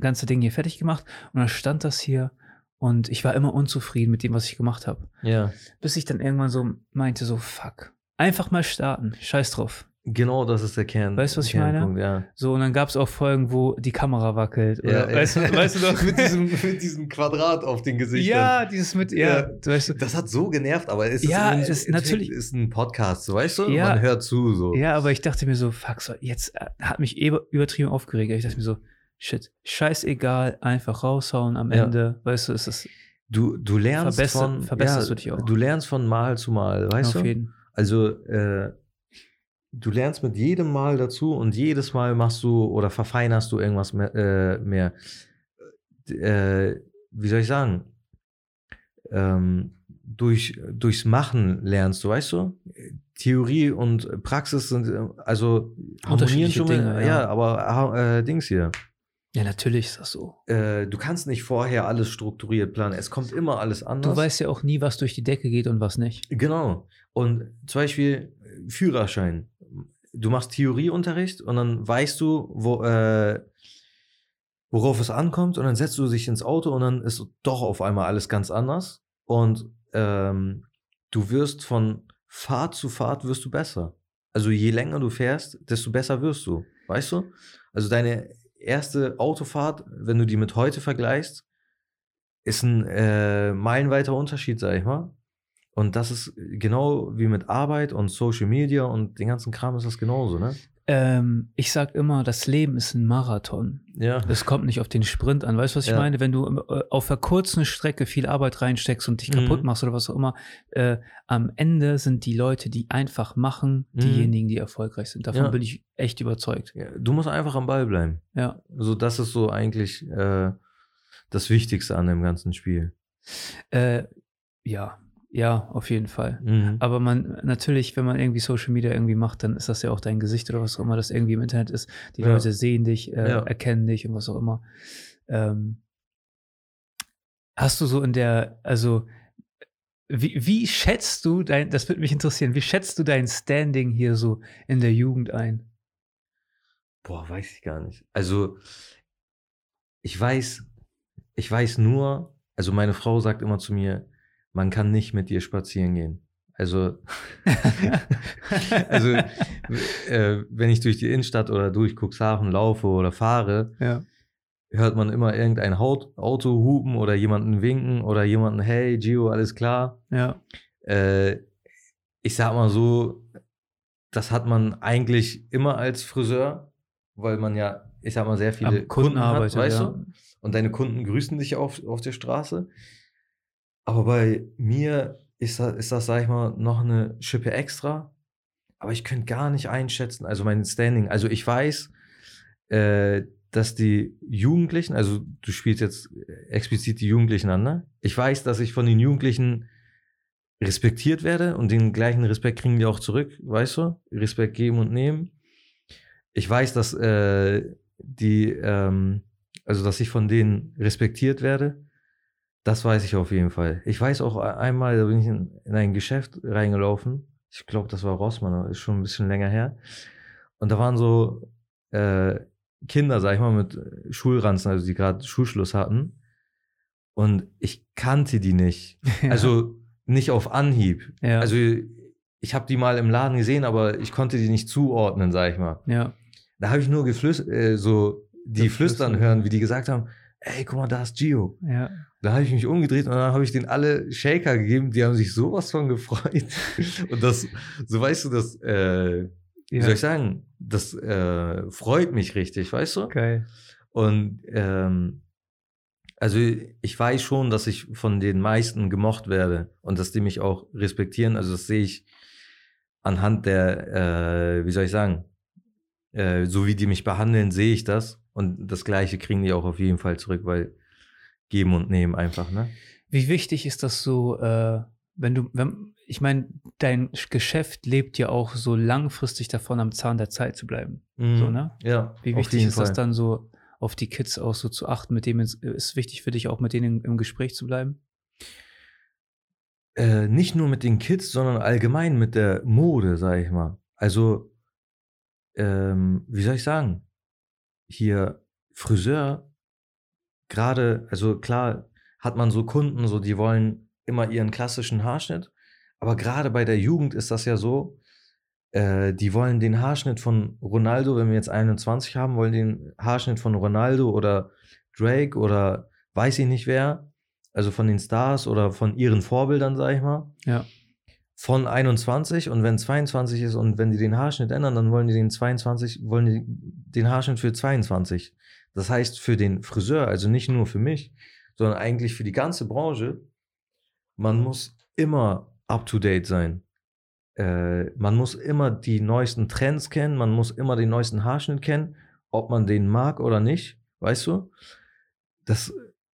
ganze Ding hier fertig gemacht. Und dann stand das hier und ich war immer unzufrieden mit dem, was ich gemacht habe. ja. Bis ich dann irgendwann so meinte, so fuck. Einfach mal starten. Scheiß drauf. Genau, das ist der Kern. Weißt du, was ich meine? Ja. So, und dann gab es auch Folgen, wo die Kamera wackelt. Oder, ja, weißt, du, weißt du doch? mit, diesem, mit diesem Quadrat auf den Gesichtern. ja, dieses mit, ja, Ja. weißt du. Das hat so genervt, aber es Ja, ist, es natürlich- ist ein Podcast, so weißt du? Ja. Man hört zu so. Ja, aber ich dachte mir so, fuck, so, jetzt äh, hat mich eh übertrieben aufgeregt. Ich dachte mir so, shit, scheißegal, einfach raushauen am Ja. Ende. Weißt du, ist das Du, du lernst Verbesser- von verbesserst ja, du dich auch. Du lernst von Mal zu Mal, weißt auf du? jeden Also äh, du lernst mit jedem Mal dazu und jedes Mal machst du oder verfeinerst du irgendwas mehr. Äh, mehr. Äh, wie soll ich sagen? Ähm, durch, durchs Machen lernst du, weißt du? Theorie und Praxis sind äh, also harmonieren schon mal, Dinge, ja. ja. aber äh, Dings hier. Ja, natürlich ist das so. Äh, du kannst nicht vorher alles strukturiert planen. Es kommt immer alles anders. Du weißt ja auch nie, was durch die Decke geht und was nicht. Genau. Und zum Beispiel Führerschein. Du machst Theorieunterricht und dann weißt du, wo, äh, worauf es ankommt und dann setzt du dich ins Auto und dann ist doch auf einmal alles ganz anders und ähm, du wirst von Fahrt zu Fahrt wirst du besser. Also je länger du fährst, desto besser wirst du, weißt du? Also deine erste Autofahrt, wenn du die mit heute vergleichst, ist ein äh, meilenweiter Unterschied, sag ich mal. Und das ist genau wie mit Arbeit und Social Media und den ganzen Kram ist das genauso, ne? Ähm, ich sag immer, das Leben ist ein Marathon. Ja. Es kommt nicht auf den Sprint an. Weißt du, was ich Ja. meine? Wenn du äh, auf einer kurzen Strecke viel Arbeit reinsteckst und dich Mhm. kaputt machst oder was auch immer, äh, am Ende sind die Leute, die einfach machen, Mhm. diejenigen, die erfolgreich sind. Davon Ja. bin ich echt überzeugt. ja. Du musst einfach am Ball bleiben. Ja. So, das ist so eigentlich äh, das Wichtigste an dem ganzen Spiel. Äh, ja, ja, auf jeden Fall. Mhm. Aber man, natürlich, wenn man irgendwie Social Media irgendwie macht, dann ist das ja auch dein Gesicht oder was auch immer das irgendwie im Internet ist. Die Ja. Leute sehen dich, äh, Ja. erkennen dich und was auch immer. Ähm, hast du so in der, also, wie, wie schätzt du dein, das würde mich interessieren, wie schätzt du dein Standing hier so in der Jugend ein? Boah, weiß ich gar nicht. Also, ich weiß, ich weiß nur, also meine Frau sagt immer zu mir, man kann nicht mit dir spazieren gehen. Also, also äh, wenn ich durch die Innenstadt oder durch Cuxhaven laufe oder fahre, ja. hört man immer irgendein Haut Auto hupen oder jemanden winken oder jemanden, hey Gio, alles klar. Ja. Äh, ich sag mal so, das hat man eigentlich immer als Friseur, weil man ja, ich sag mal, sehr viele Am Kunden arbeitet, weißt ja. du? Und deine Kunden grüßen dich auf, auf der Straße. Aber bei mir ist das, ist das, sag ich mal, noch eine Schippe extra. Aber ich könnte gar nicht einschätzen, also mein Standing. Also ich weiß, äh, dass die Jugendlichen, also du spielst jetzt explizit die Jugendlichen an, ne? Ich weiß, dass ich von den Jugendlichen respektiert werde und den gleichen Respekt kriegen die auch zurück, weißt du? Respekt geben und nehmen. Ich weiß, dass äh, die, ähm, also dass ich von denen respektiert werde. Das weiß ich auf jeden Fall. Ich weiß auch einmal, da bin ich in, in ein Geschäft reingelaufen. Ich glaube, das war Rossmann, ist schon ein bisschen länger her. Und da waren so äh, Kinder, sag ich mal, mit Schulranzen, also die gerade Schulschluss hatten. Und ich kannte die nicht. Also nicht auf Anhieb. ja. Also ich habe die mal im Laden gesehen, aber ich konnte die nicht zuordnen, sag ich mal. ja. Da habe ich nur geflüst äh, so die Geflüstert. flüstern hören, wie die gesagt haben, ey, guck mal, da ist Gio. Ja. Da habe ich mich umgedreht und dann habe ich denen alle Shaker gegeben, die haben sich sowas von gefreut. Und das, so weißt du, das, äh, wie soll ich sagen, das äh, freut mich richtig, weißt du? Geil. Und ähm, also ich weiß schon, dass ich von den meisten gemocht werde und dass die mich auch respektieren. Also das sehe ich anhand der, äh, wie soll ich sagen, äh, so wie die mich behandeln, sehe ich das. Und das Gleiche kriegen die auch auf jeden Fall zurück, weil geben und nehmen einfach, ne? Wie wichtig ist das so, äh, wenn du, wenn, ich meine, dein Geschäft lebt ja auch so langfristig davon, am Zahn der Zeit zu bleiben. So, ne? Ja. Wie wichtig ist das Fall. dann so, auf die Kids auch so zu achten, mit denen es- ist wichtig für dich auch mit denen im, im Gespräch zu bleiben? Äh, nicht nur mit den Kids, sondern allgemein mit der Mode, sag ich mal. Also, ähm, wie soll ich sagen? Hier Friseur, gerade, also klar hat man so Kunden, so die wollen immer ihren klassischen Haarschnitt, aber gerade bei der Jugend ist das ja so, äh, die wollen den Haarschnitt von Ronaldo, wenn wir jetzt 21 haben, wollen den Haarschnitt von Ronaldo oder Drake oder weiß ich nicht wer, also von den Stars oder von ihren Vorbildern, sag ich mal, Ja. von 21 und wenn 22 ist und wenn die den Haarschnitt ändern, dann wollen die den 22, wollen die den Haarschnitt für 22. Das heißt für den Friseur, also nicht nur für mich, sondern eigentlich für die ganze Branche, man muss immer up to date sein. Äh, man muss immer die neuesten Trends kennen, man muss immer den neuesten Haarschnitt kennen, ob man den mag oder nicht, weißt du? Das,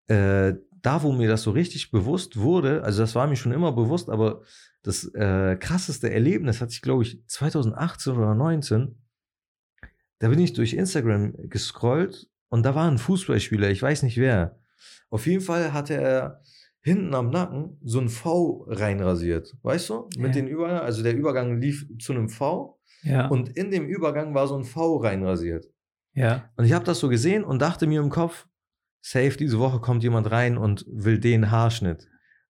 äh, da, wo mir das so richtig bewusst wurde, also das war mir schon immer bewusst, aber das äh, krasseste Erlebnis hatte ich, glaube ich, 2018 oder 2019. Da bin ich durch Instagram gescrollt und da war ein Fußballspieler, ich weiß nicht wer. Auf jeden Fall hatte er hinten am Nacken so ein V reinrasiert, weißt du? Mit Ja. den Übergang, also der Übergang lief zu einem V Ja. Und in dem Übergang war so ein V reinrasiert. ja. Und ich habe das so gesehen und dachte mir im Kopf, safe, diese Woche kommt jemand rein und will den Haarschnitt.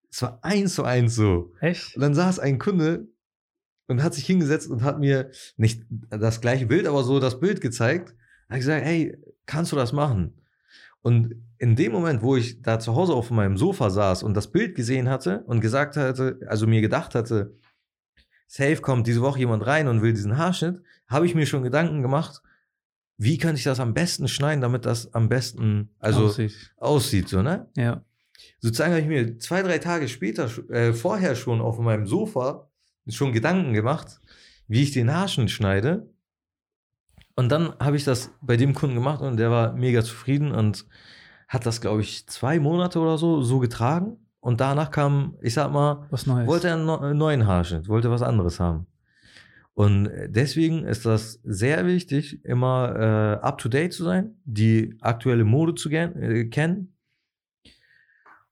Es war eins zu eins so. Echt? Und dann saß ein Kunde und hat sich hingesetzt und hat mir nicht das gleiche Bild, aber so das Bild gezeigt. Hat gesagt, hey, kannst du das machen? Und in dem Moment, wo ich da zu Hause auf meinem Sofa saß und das Bild gesehen hatte und gesagt hatte, also mir gedacht hatte, safe kommt diese Woche jemand rein und will diesen Haarschnitt, habe ich mir schon Gedanken gemacht, wie kann ich das am besten schneiden, damit das am besten also Aussieht. aussieht, so, ne? Ja. sozusagen habe ich mir zwei, drei Tage später, äh, vorher schon auf meinem Sofa schon Gedanken gemacht, wie ich den Haarschnitt schneide. Und dann habe ich das bei dem Kunden gemacht und der war mega zufrieden und hat das, glaube ich, zwei Monate oder so so getragen. Und danach kam, ich sag mal, Was Neues. wollte er einen neu- neuen Haarschnitt, wollte was anderes haben. Und deswegen ist das sehr wichtig, immer äh, up-to-date zu sein, die aktuelle Mode zu äh, kennen.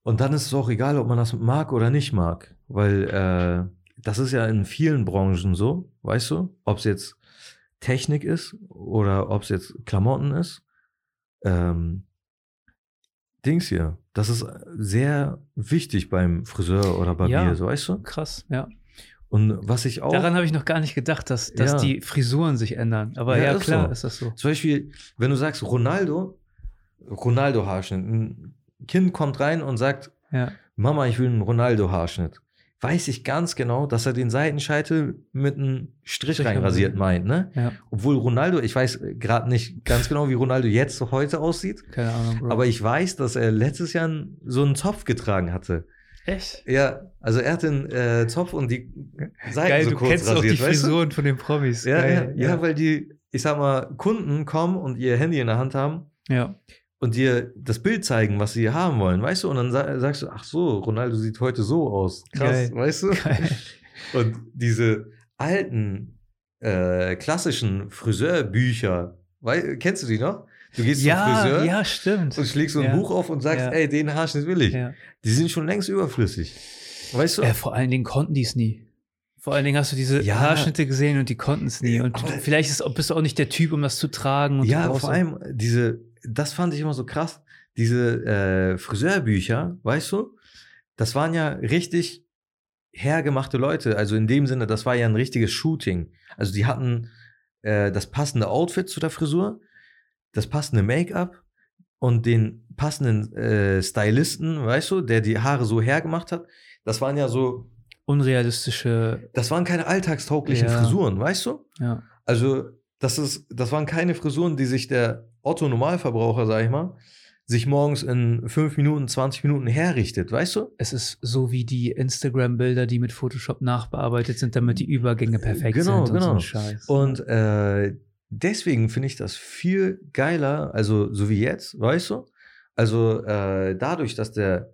Und dann ist es auch egal, ob man das mag oder nicht mag, weil äh, das ist ja in vielen Branchen so, weißt du, ob es jetzt Technik ist oder ob es jetzt Klamotten ist. Ähm, Dings hier, das ist sehr wichtig beim Friseur oder Barbier, Ja. so weißt du. Krass, ja. Und was ich auch. Daran habe ich noch gar nicht gedacht, dass, dass Ja. die Frisuren sich ändern. Aber Ja, ja, ist klar so. ist das so. Zum Beispiel, wenn du sagst Ronaldo, Ronaldo-Haarschnitt, ein Kind kommt rein und sagt, Ja. Mama, ich will einen Ronaldo-Haarschnitt. Weiß ich ganz genau, dass er den Seitenscheitel mit einem Strich Strich reinrasiert meint, ne? Ja, Obwohl Ronaldo, ich weiß gerade nicht ganz genau, wie Ronaldo jetzt heute aussieht, keine Ahnung, Bro. aber ich weiß, dass er letztes Jahr so einen Zopf getragen hatte. Echt? Ja, also er hat den äh, Zopf und die Seiten Geil, so du kurz kennst auch rasiert, die weißt du? Frisuren von den Promis. Ja, Geil, ja, ja, weil die, ich sag mal, Kunden kommen und ihr Handy in der Hand haben ja. Und dir das Bild zeigen, was sie haben wollen, weißt du? Und dann sa sagst du, ach so, Ronaldo sieht heute so aus. Krass, Geil. weißt du? Geil. Und diese alten, äh, klassischen Friseurbücher, wei kennst du die noch? Du gehst zum Ja, Friseur ja, stimmt. und schlägst so ein Ja. Buch auf und sagst, Ja. ey, den Haarschnitt will ich. Ja. Die sind schon längst überflüssig. Weißt du? Äh, vor allen Dingen konnten die es nie. Vor allen Dingen hast du diese Ja. Haarschnitte gesehen und die konnten es nie. Und vielleicht ist, bist du auch nicht der Typ, um das zu tragen. Und Ja, vor allem diese, das fand ich immer so krass, diese äh, Friseurbücher, weißt du, das waren ja richtig hergemachte Leute. Also in dem Sinne, das war ja ein richtiges Shooting. Also die hatten äh, das passende Outfit zu der Frisur, das passende Make-up und den passenden äh, Stylisten, weißt du, der die Haare so hergemacht hat. Das waren ja so, unrealistische. das waren keine alltagstauglichen Ja. Frisuren, weißt du? Ja. Also, das, ist, das waren keine Frisuren, die sich der Otto-Normalverbraucher, sag ich mal, sich morgens in 5 Minuten, 20 Minuten herrichtet, weißt du? Es ist so wie die Instagram-Bilder, die mit Photoshop nachbearbeitet sind, damit die Übergänge perfekt Genau, sind und so genau. ein Scheiß. Und äh, deswegen finde ich das viel geiler, also so wie jetzt, weißt du? Also äh, dadurch, dass der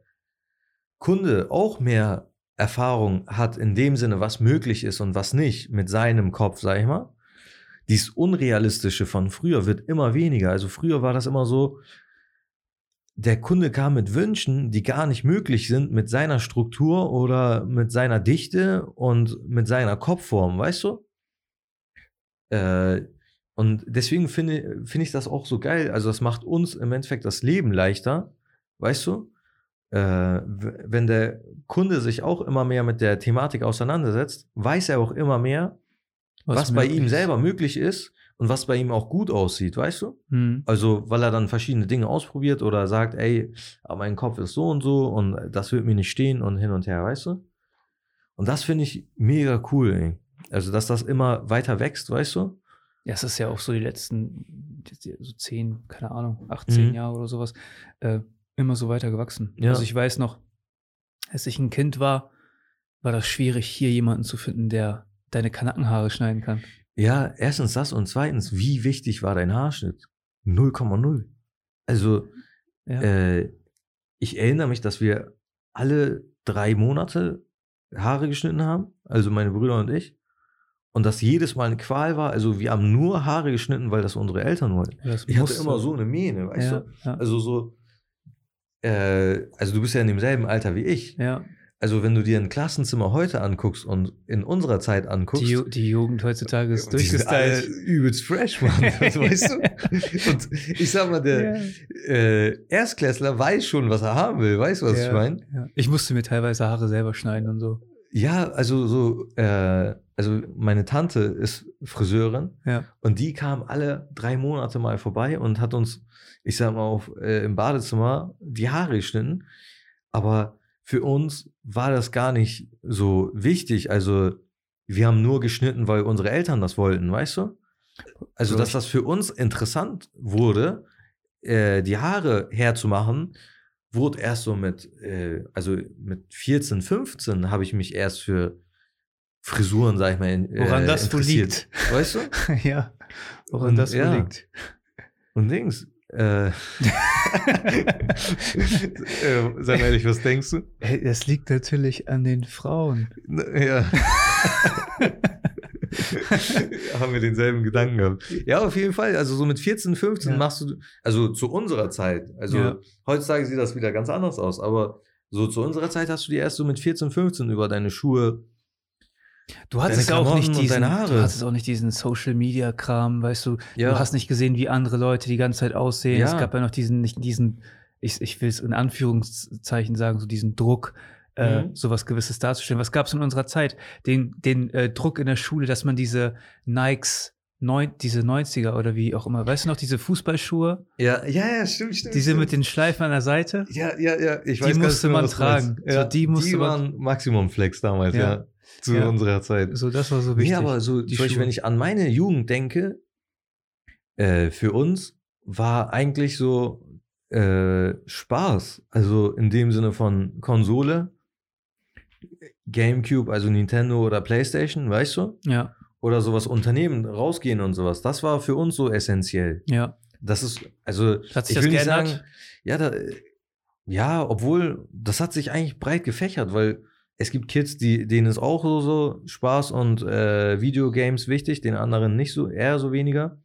Kunde auch mehr Erfahrung hat in dem Sinne, was möglich ist und was nicht mit seinem Kopf, sag ich mal. Dies Unrealistische von früher wird immer weniger. Also früher war das immer so, der Kunde kam mit Wünschen, die gar nicht möglich sind mit seiner Struktur oder mit seiner Dichte und mit seiner Kopfform, weißt du? Äh, und deswegen finde finde ich das auch so geil. Also, das macht uns im Endeffekt das Leben leichter, weißt du? Äh, wenn der Kunde sich auch immer mehr mit der Thematik auseinandersetzt, weiß er auch immer mehr, was, bei möglich ihm selber möglich ist und was bei ihm auch gut aussieht, weißt du? Hm. Also, weil er dann verschiedene Dinge ausprobiert oder sagt, ey, aber mein Kopf ist so und so und das wird mir nicht stehen und hin und her, weißt du? Und das finde ich mega cool, ey. Also, dass das immer weiter wächst, weißt du? Ja, es ist ja auch so die letzten so zehn, keine Ahnung, 18 Mhm. Jahre oder sowas, äh, immer so weiter gewachsen. Ja. Also ich weiß noch, als ich ein Kind war, war das schwierig, hier jemanden zu finden, der deine Kanackenhaare schneiden kann. Ja, erstens das und zweitens, wie wichtig war dein Haarschnitt? 0,0. Also, Ja. äh, ich erinnere mich, dass wir alle drei Monate Haare geschnitten haben, also meine Brüder und ich. Und das jedes Mal eine Qual war. Also, wir haben nur Haare geschnitten, weil das unsere Eltern wollten. Das Ich hatte immer so eine Mähne, weißt ja, du? ja, Also, so, äh, also du bist ja in demselben Alter wie ich. ja. Also wenn du dir ein Klassenzimmer heute anguckst und in unserer Zeit anguckst, Die, die Jugend heutzutage ist durchgestylt. übelst fresh, Mann. weißt du? Und ich sag mal, der äh, Erstklässler weiß schon, was er haben will. Weißt du, was Ja, ich meine? ja. Ich musste mir teilweise Haare selber schneiden und so. Ja, also so, äh, also meine Tante ist Friseurin Ja. und die kam alle drei Monate mal vorbei und hat uns, ich sag mal, auf, äh, im Badezimmer die Haare geschnitten. Aber für uns war das gar nicht so wichtig. Also wir haben nur geschnitten, weil unsere Eltern das wollten, weißt du? Also, So, dass das für uns interessant wurde, äh, die Haare herzumachen, wurde erst so mit, äh, also mit 14, 15 habe ich mich erst für Frisuren, sag ich mal, in, Woran äh, das interessiert. liegt. Weißt du? ja. Woran Und das ja. liegt. Und Dings. Äh, äh, sag mal ehrlich, was denkst du? Das liegt natürlich an den Frauen. Ja. Haben wir denselben Gedanken gehabt. Ja, auf jeden Fall. Also so mit 14, 15 Ja. machst du, also zu unserer Zeit, also Ja. heutzutage sieht das wieder ganz anders aus, aber so zu unserer Zeit hast du dir erst so mit 14, 15 über deine Schuhe. Du hattest ja auch nicht diesen, du hattest auch nicht diesen Social Media Kram, weißt du. Ja. Du hast nicht gesehen, wie andere Leute die ganze Zeit aussehen. Ja. Es gab ja noch diesen, nicht diesen, ich, ich will es in Anführungszeichen sagen, so diesen Druck, äh, Mhm. sowas Gewisses darzustellen. Was gab es in unserer Zeit? Den, den äh, Druck in der Schule, dass man diese Nikes, neun, diese 90er oder wie auch immer, weißt du noch, diese Fußballschuhe, Ja, ja, ja, stimmt, stimmt. diese stimmt. mit den Schleifen an der Seite? Ja, ja, ja. Ich Die weiß musste genau, man tragen. Ja, So, die musste die man- waren Maximum Flex damals, Ja. ja. Zu Ja. unserer Zeit. So, das war so Nee, wichtig. aber so, die zum Beispiel, wenn ich an meine Jugend denke, äh, für uns war eigentlich so äh, Spaß. Also in dem Sinne von Konsole, Gamecube, also Nintendo oder Playstation, weißt du? ja, Oder sowas Unternehmen, rausgehen und sowas. Das war für uns so essentiell. ja. Das ist, also, Hat sich ich das will nicht geändert? sagen, ja, da, ja, obwohl, das hat sich eigentlich breit gefächert, weil es gibt Kids, die, denen ist auch so, so Spaß und äh, Videogames wichtig, den anderen nicht so, eher so weniger.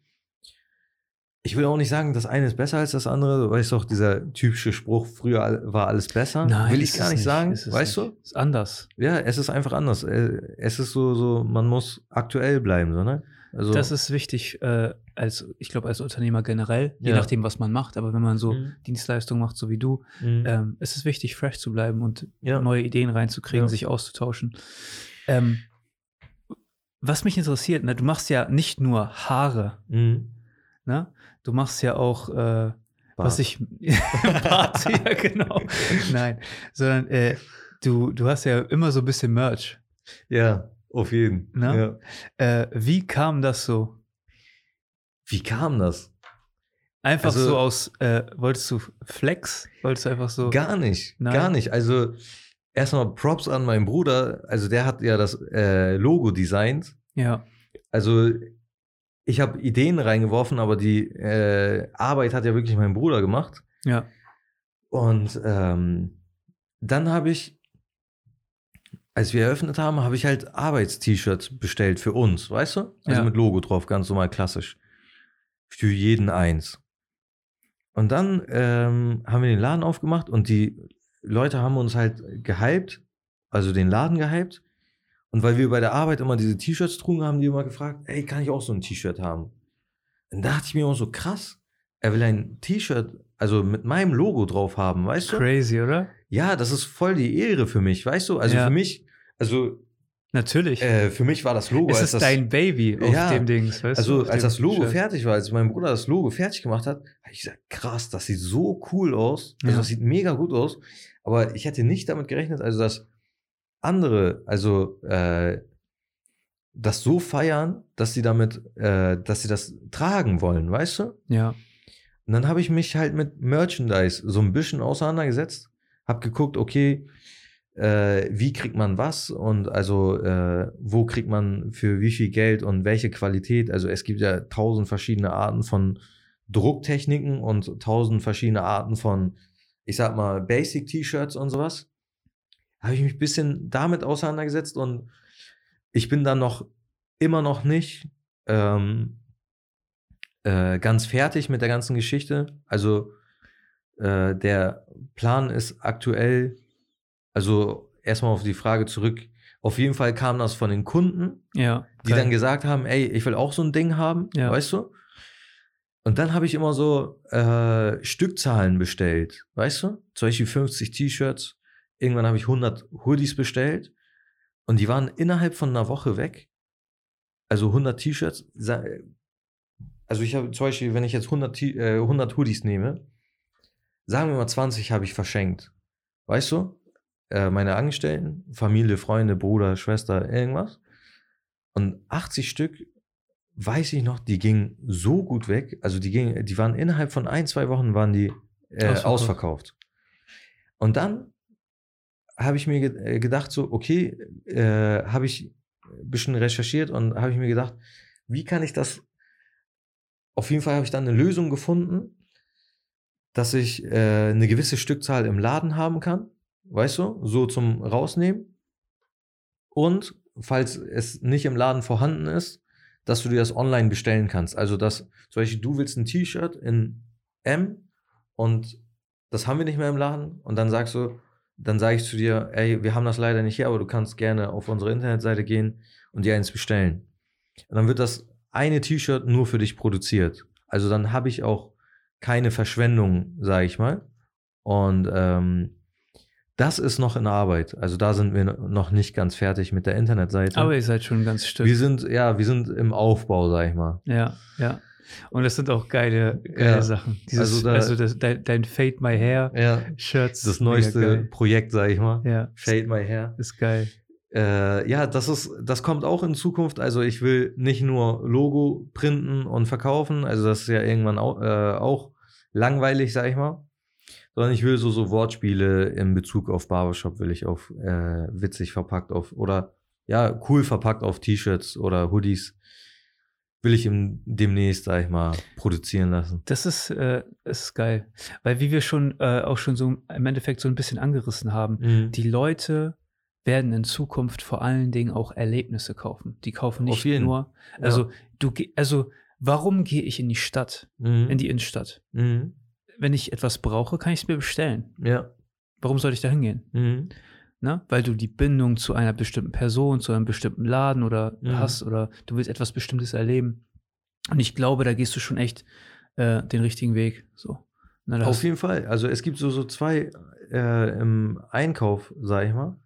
Ich will auch nicht sagen, das eine ist besser als das andere. Du weißt doch, dieser typische Spruch, früher war alles besser. will ich gar nicht sagen, weißt nicht. du? Ist anders. Ja, es ist einfach anders. Äh, Es ist so, so, man muss aktuell bleiben, so, ne? Also, Das ist wichtig, äh, als, ich glaube, als Unternehmer generell, je Ja. nachdem, was man macht. Aber wenn man so Mhm. Dienstleistungen macht, so wie du, Mhm. ähm, ist es wichtig, fresh zu bleiben und Ja. neue Ideen reinzukriegen, Ja. sich auszutauschen. Ähm, was mich interessiert, ne, du machst ja nicht nur Haare, Mhm. ne? Du machst ja auch, äh, was Bart. ich. Bart, ja, genau. Nein, sondern äh, du, du hast ja immer so ein bisschen Merch. Ja, auf jeden. Ne? Ja. Äh, wie kam das so? Wie kam das? Einfach Also- so aus, äh, wolltest du Flex? Wolltest du einfach so. Gar nicht, Nein. gar nicht. Also erstmal Props an meinen Bruder. Also der hat ja das äh, Logo designt. Ja, Also ich habe Ideen reingeworfen, aber die äh, Arbeit hat ja wirklich mein Bruder gemacht. ja, Und ähm, dann habe ich, als wir eröffnet haben, habe ich halt Arbeits-T-Shirts bestellt für uns, weißt du? Also Ja. mit Logo drauf, ganz normal klassisch. Für jeden eins. Und dann ähm, haben wir den Laden aufgemacht und die Leute haben uns halt gehypt, also den Laden gehypt. Und weil wir bei der Arbeit immer diese T-Shirts trugen, haben die immer gefragt, ey, kann ich auch so ein T-Shirt haben? Dann dachte ich mir immer so, krass, er will ein T-Shirt, also mit meinem Logo drauf haben, weißt du? crazy, oder? Ja, das ist voll die Ehre für mich, weißt du? Also Ja. für mich, also Natürlich. äh, für mich war das Logo, es als ist das, dein Baby auf Ja, dem Dings, weißt also du? als das Logo Shirt. fertig war, als mein Bruder das Logo fertig gemacht hat, habe ich gesagt, krass, das sieht so cool aus. Also Ja. das sieht mega gut aus. Aber ich hätte nicht damit gerechnet, also dass andere, also äh, das so feiern, dass sie damit, äh, dass sie das tragen wollen, weißt du? Ja, Und dann habe ich mich halt mit Merchandise so ein bisschen auseinandergesetzt, habe geguckt, okay, äh, wie kriegt man was und also äh, wo kriegt man für wie viel Geld und welche Qualität. Also es gibt ja tausend verschiedene Arten von Drucktechniken und tausend verschiedene Arten von, ich sag mal, Basic-T-Shirts und sowas. Habe ich mich ein bisschen damit auseinandergesetzt und ich bin dann noch immer noch nicht ähm, äh, ganz fertig mit der ganzen Geschichte. Also äh, der Plan ist aktuell, also erstmal auf die Frage zurück. Auf jeden Fall kam das von den Kunden, Ja. die dann gesagt haben, ey, ich will auch so ein Ding haben, Ja. weißt du? Und dann habe ich immer so äh, Stückzahlen bestellt, weißt du? Zum Beispiel 50 T-Shirts. Irgendwann habe ich 100 Hoodies bestellt und die waren innerhalb von einer Woche weg. Also 100 T-Shirts. sa- Also ich habe zum Beispiel, wenn ich jetzt 100, T- äh, 100 Hoodies nehme, sagen wir mal 20 habe ich verschenkt. Weißt du? Äh, meine Angestellten, Familie, Freunde, Bruder, Schwester, irgendwas. Und 80 Stück, weiß ich noch, die gingen so gut weg. Also die gingen, die waren innerhalb von ein, zwei Wochen waren die äh, Ausverkauft. ausverkauft. Und dann habe ich mir ge äh, gedacht, so, okay, äh, habe ich ein bisschen recherchiert und habe ich mir gedacht, wie kann ich das, auf jeden Fall habe ich dann eine Lösung gefunden, dass ich äh, eine gewisse Stückzahl im Laden haben kann, weißt du, so zum Rausnehmen. Und falls es nicht im Laden vorhanden ist, dass du dir das online bestellen kannst. Also, dass zum Beispiel du willst ein T-Shirt in M und das haben wir nicht mehr im Laden und dann sagst du, dann sage ich zu dir, ey, wir haben das leider nicht hier, aber du kannst gerne auf unsere Internetseite gehen und dir eins bestellen. Und dann wird das eine T-Shirt nur für dich produziert. Also dann habe ich auch keine Verschwendung, sage ich mal. Und ähm, das ist noch in Arbeit. Also da sind wir noch nicht ganz fertig mit der Internetseite. Aber ihr seid schon ein ganz Stück. wir sind, ja, wir sind im Aufbau, sag ich mal. Ja, ja. Und das sind auch geile, geile Ja. Sachen. Dieses, Also also, da- das, dein, dein Fade My Hair Ja, Shirts. das neueste. Projekt, sag ich mal. Ja, Fade My Hair. ist geil. Äh, ja, das ist, das kommt auch in Zukunft. Also ich will nicht nur Logo printen und verkaufen. Also das ist ja irgendwann auch, äh, auch langweilig, sag ich mal. Sondern ich will so, so Wortspiele in Bezug auf Barbershop will ich auf äh, witzig verpackt auf oder ja, cool verpackt auf T-Shirts oder Hoodies will ich im, demnächst, sag ich mal, produzieren lassen. Das ist, äh, ist geil. Weil wie wir schon äh, auch schon so im Endeffekt so ein bisschen angerissen haben, Mhm. die Leute werden in Zukunft vor allen Dingen auch Erlebnisse kaufen. Die kaufen Auf nicht nur, also du geh- also warum gehe ich in die Stadt, Mhm. in die Innenstadt? Mhm. Wenn ich etwas brauche, kann ich es mir bestellen. Ja. Warum soll ich da hingehen? Mhm. Ne? Weil du die Bindung zu einer bestimmten Person, zu einem bestimmten Laden oder Mhm. hast oder du willst etwas Bestimmtes erleben. Und ich glaube, da gehst du schon echt äh, den richtigen Weg. So. Ne, da Auf jeden Fall. Also es gibt so, so zwei äh, im Einkauf, sag ich mal,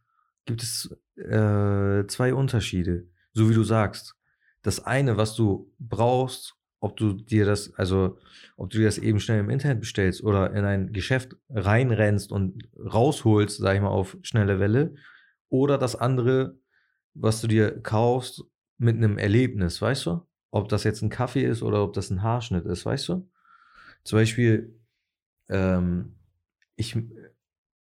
gibt es äh, zwei Unterschiede. So wie du sagst. Das eine, was du brauchst, ob du dir das, also ob du dir das eben schnell im Internet bestellst oder in ein Geschäft reinrennst und rausholst, sag ich mal, auf schnelle Welle. Oder das andere, was du dir kaufst mit einem Erlebnis, weißt du? Ob das jetzt ein Kaffee ist oder ob das ein Haarschnitt ist, weißt du? Zum Beispiel, ähm, ich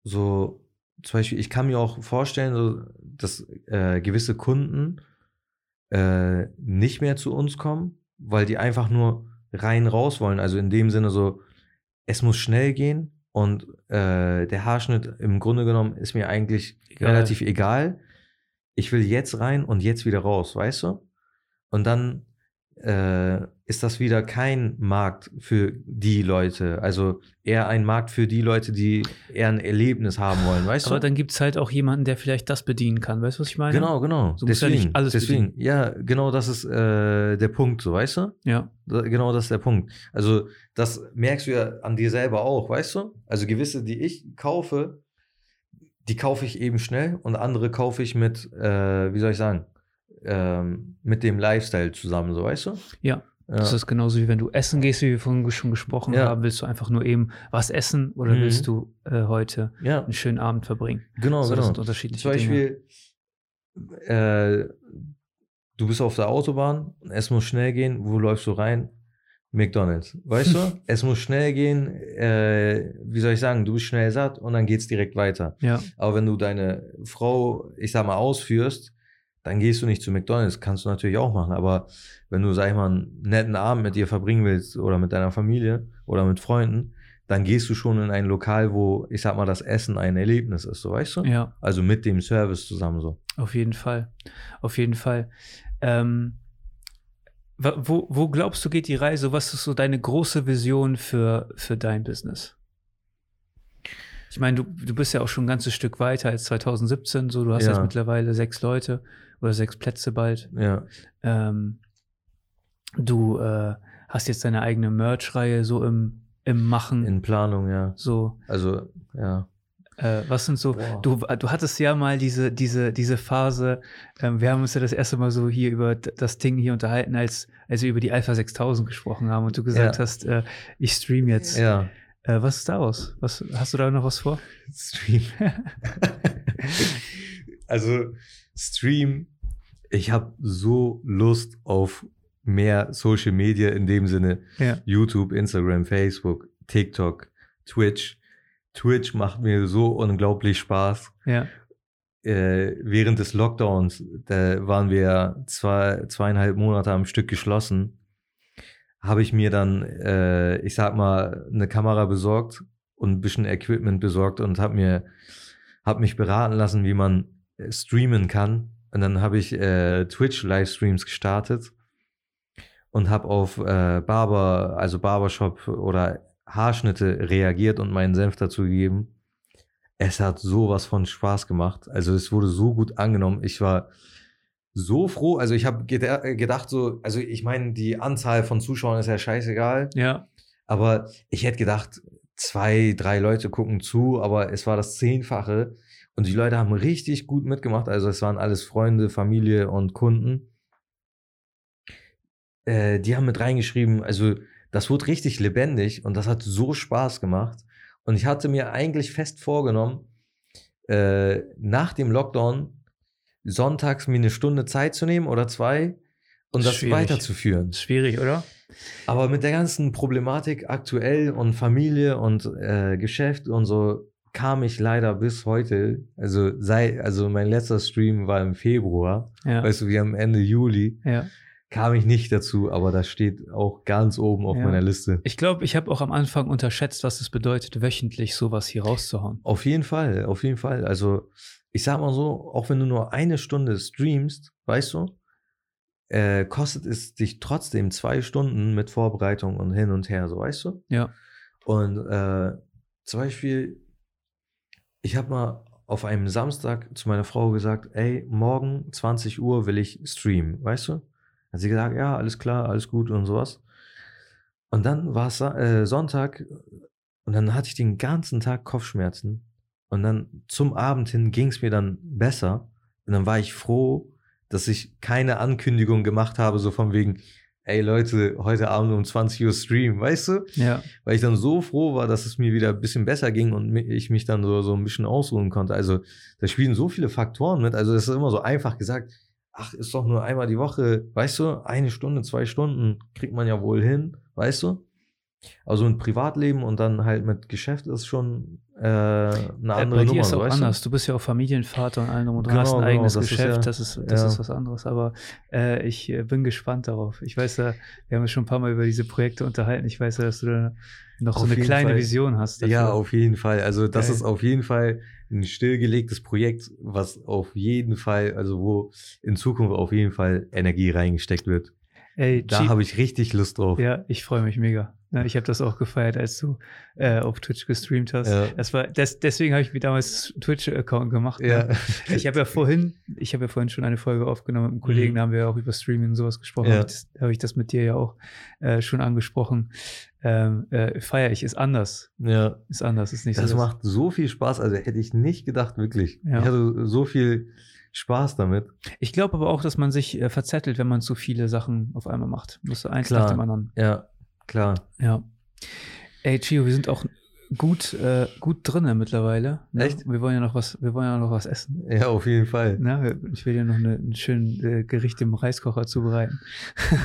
so, zum Beispiel, ich kann mir auch vorstellen, so, dass äh, gewisse Kunden äh, nicht mehr zu uns kommen, weil die einfach nur rein raus wollen. Also in dem Sinne so, es muss schnell gehen und äh, der Haarschnitt im Grunde genommen ist mir eigentlich Egal. relativ egal. Ich will jetzt rein und jetzt wieder raus, weißt du? Und dann äh, ist das wieder kein Markt für die Leute. Also eher ein Markt für die Leute, die eher ein Erlebnis haben wollen, weißt Aber du? dann gibt es halt auch jemanden, der vielleicht das bedienen kann. Weißt du, was ich meine? Genau, genau. So ja deswegen, nicht alles deswegen. Ja, genau das ist äh, der Punkt, so weißt du? Ja. Da- Genau das ist der Punkt. Also, das merkst du ja an dir selber auch, weißt du? Also, gewisse, die ich kaufe, die kaufe ich eben schnell und andere kaufe ich mit, äh, wie soll ich sagen, ähm, mit dem Lifestyle zusammen, so weißt du? Ja. Ja. Das ist genauso wie wenn du essen gehst, wie wir vorhin schon gesprochen Ja. haben. Willst du einfach nur eben was essen oder Mhm. willst du äh, heute ja, einen schönen Abend verbringen? genau, so, das genau. sind unterschiedliche Zum. Beispiel, äh, du bist auf der Autobahn, es muss schnell gehen, wo läufst du rein? McDonalds. Weißt du? es muss schnell gehen, äh, wie soll ich sagen, du bist schnell satt und dann geht's direkt weiter. Ja, Aber wenn du deine Frau, ich sag mal, ausführst, dann gehst du nicht zu McDonalds. Kannst du natürlich auch machen. Aber wenn du, sag ich mal, einen netten Abend mit ihr verbringen willst oder mit deiner Familie oder mit Freunden, dann gehst du schon in ein Lokal, wo, ich sag mal, das Essen ein Erlebnis ist, so weißt du? ja, Also mit dem Service zusammen so. auf jeden Fall. Auf jeden Fall. Ähm, wo, wo glaubst du, geht die Reise? Was ist so deine große Vision für, für dein Business? Ich meine, du, du bist ja auch schon ein ganzes Stück weiter als 2017. So, du hast Ja. jetzt mittlerweile sechs Leute oder sechs Plätze bald. Ja, Ähm, du äh, hast jetzt deine eigene Merch-Reihe so im, im Machen. in Planung, ja. so, Also, ja. äh, was sind so, Boah. du, du hattest ja mal diese, diese, diese Phase, ähm, wir haben uns ja das erste Mal so hier über das Ding hier unterhalten, als, als wir über die Alpha 6000 gesprochen haben und du gesagt Ja. hast, äh, ich stream jetzt. Ja. Äh, was ist daraus? Was, hast du da noch was vor? Stream. also, Stream. Ich habe so Lust auf mehr Social Media in dem Sinne. Ja. YouTube, Instagram, Facebook, TikTok, Twitch. Twitch macht mir so unglaublich Spaß. Ja. Äh, während des Lockdowns, da waren wir zwei, zweieinhalb Monate am Stück geschlossen, habe ich mir dann, äh, ich sag mal, eine Kamera besorgt und ein bisschen Equipment besorgt und habe mir, habe mich beraten lassen, wie man äh, streamen kann. Und dann habe ich äh, Twitch-Livestreams gestartet und habe auf äh, Barber, also Barbershop oder Haarschnitte reagiert und meinen Senf dazu gegeben. Es hat sowas von Spaß gemacht. Also es wurde so gut angenommen. Ich war so froh. Also ich habe geda- gedacht so, also ich meine, die Anzahl von Zuschauern ist ja scheißegal. Ja. Aber ich hätte gedacht, zwei, drei Leute gucken zu, aber es war das Zehnfache. Und die Leute haben richtig gut mitgemacht. Also es waren alles Freunde, Familie und Kunden. Äh, die haben mit reingeschrieben, also das wurde richtig lebendig und das hat so Spaß gemacht. Und ich hatte mir eigentlich fest vorgenommen, äh, nach dem Lockdown sonntags mir eine Stunde Zeit zu nehmen oder zwei und das Schwierig. weiterzuführen. Schwierig, oder? Aber mit der ganzen Problematik aktuell und Familie und äh, Geschäft und so kam ich leider bis heute, also sei, also mein letzter Stream war im Februar, Ja. weißt du, wir haben Ende Juli, ja. kam ich nicht dazu, aber das steht auch ganz oben auf Ja. meiner Liste. Ich glaube, ich habe auch am Anfang unterschätzt, was es bedeutet, wöchentlich sowas hier rauszuhauen. Auf jeden Fall, auf jeden Fall. Also ich sag mal so, auch wenn du nur eine Stunde streamst, weißt du, äh, kostet es dich trotzdem zwei Stunden mit Vorbereitung und hin und her, so weißt du? Ja. Und äh, zum Beispiel, ich habe mal auf einem Samstag zu meiner Frau gesagt, ey, morgen 20 Uhr will ich streamen, weißt du? Hat sie gesagt, ja, alles klar, alles gut und sowas. Und dann war es äh, Sonntag und dann hatte ich den ganzen Tag Kopfschmerzen. Und dann zum Abend hin ging es mir dann besser. Und dann war ich froh, dass ich keine Ankündigung gemacht habe, so von wegen, ey Leute, heute Abend um 20 Uhr Stream, weißt du? Ja. Weil ich dann so froh war, dass es mir wieder ein bisschen besser ging und ich mich dann so, so ein bisschen ausruhen konnte. Also da spielen so viele Faktoren mit. Also es ist immer so einfach gesagt, ach, ist doch nur einmal die Woche, weißt du, eine Stunde, zwei Stunden kriegt man ja wohl hin, weißt du? Also mit Privatleben und dann halt mit Geschäft ist schon äh, eine Äh, andere Bei dir Nummer, ist so, auch anders. Du bist ja auch Familienvater und allem und Genau, hast ein genau, eigenes das ist Geschäft. ja- das ist, das ja. ist was anderes. Aber äh, ich äh, bin gespannt darauf. Ich weiß ja, wir haben uns schon ein paar Mal über diese Projekte unterhalten. Ich weiß ja, dass du da noch so Auf eine jeden kleine Fall. Vision hast. du? Ja, dafür. auf jeden Fall. Also das Geil. ist auf jeden Fall ein stillgelegtes Projekt, was auf jeden Fall, also wo in Zukunft auf jeden Fall Energie reingesteckt wird. Ey, Da habe ich richtig Lust drauf. Ja, ich freue mich mega. Ja, ich habe das auch gefeiert, als du äh, auf Twitch gestreamt hast. Ja. Das war, das, deswegen habe ich mir damals Twitch-Account gemacht. ne? Ja. Ich habe ja vorhin, ich habe ja vorhin schon eine Folge aufgenommen mit einem Kollegen, Mhm. da haben wir ja auch über Streaming und sowas gesprochen. Ja. Das, da habe ich das mit dir ja auch äh, schon angesprochen. Ähm, äh, Feier ich, ist anders. ja. Ist anders, ist nicht Das so. dass- macht so viel Spaß, also hätte ich nicht gedacht, wirklich. Ich hatte so viel Spaß damit. Ich glaube aber auch, dass man sich äh, verzettelt, wenn man zu viele Sachen auf einmal macht. Musst du eins Klar. nach dem anderen. Ja, klar. Ja. Ey, Chio, wir sind auch gut, äh, gut drinne mittlerweile. Ne? Echt? Wir wollen ja noch was, wir wollen ja noch was essen. Ja, auf jeden Fall. Ne? Ich will ja noch eine, ein schönes äh, Gericht im Reiskocher zubereiten.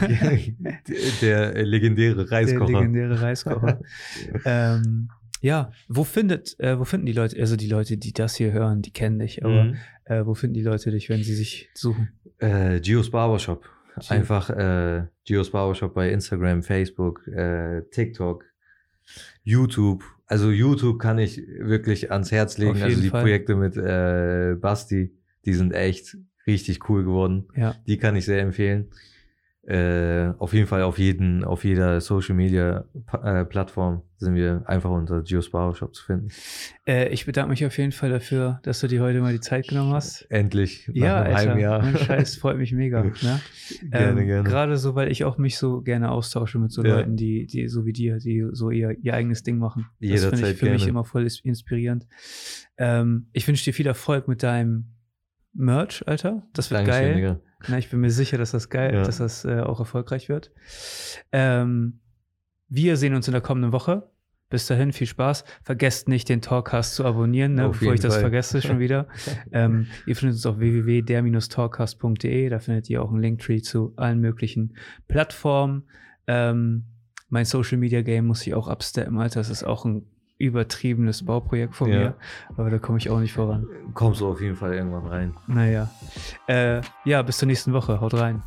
der, der äh, legendäre Der Reiskocher. legendäre Reiskocher. ähm, ja, wo findet, äh, wo finden die Leute, also die Leute, die das hier hören, die kennen dich, aber Mhm. Äh, wo finden die Leute dich, wenn sie sich suchen? Äh, Gios Barbershop. Gio. Einfach äh, Gios Barbershop bei Instagram, Facebook, äh, TikTok, YouTube. Also YouTube kann ich wirklich ans Herz legen. Also die Fall. Projekte mit äh, Basti, die sind echt richtig cool geworden. Ja. Die kann ich sehr empfehlen. Äh, auf jeden Fall auf jeden, auf jeder Social Media äh, Plattform sind wir einfach unter Gios Barbershop zu finden. Äh, ich bedanke mich auf jeden Fall dafür, dass du dir heute mal die Zeit genommen hast. Endlich, nach Ja, einem halben Alter, Jahr. mein Scheiß freut mich mega. Ne? Gerne, ähm, gerne. Gerade so, weil ich auch mich so gerne austausche mit so Ja. Leuten, die, die so wie dir, die so ihr, ihr eigenes Ding machen. Das finde ich für mich gerne. immer voll ins- inspirierend. Ähm, ich wünsche dir viel Erfolg mit deinem Merch, Alter. Das wird Dankeschön, geil. Digga. Na, ich bin mir sicher, dass das geil, Ja. dass das äh, auch erfolgreich wird. Ähm, wir sehen uns in der kommenden Woche. Bis dahin, viel Spaß. Vergesst nicht, den Talkcast zu abonnieren, ne, bevor ich das Fall. vergesse schon wieder. ähm, ihr findet uns auf www.der-talkcast.de. Da findet ihr auch einen Linktree zu allen möglichen Plattformen. Ähm, mein Social Media Game muss ich auch absteppen, Alter. Das ist auch ein übertriebenes Bauprojekt von Ja. mir. Aber da komme ich auch nicht voran. Kommst du auf jeden Fall irgendwann rein. Naja. Äh, ja, bis zur nächsten Woche. Haut rein.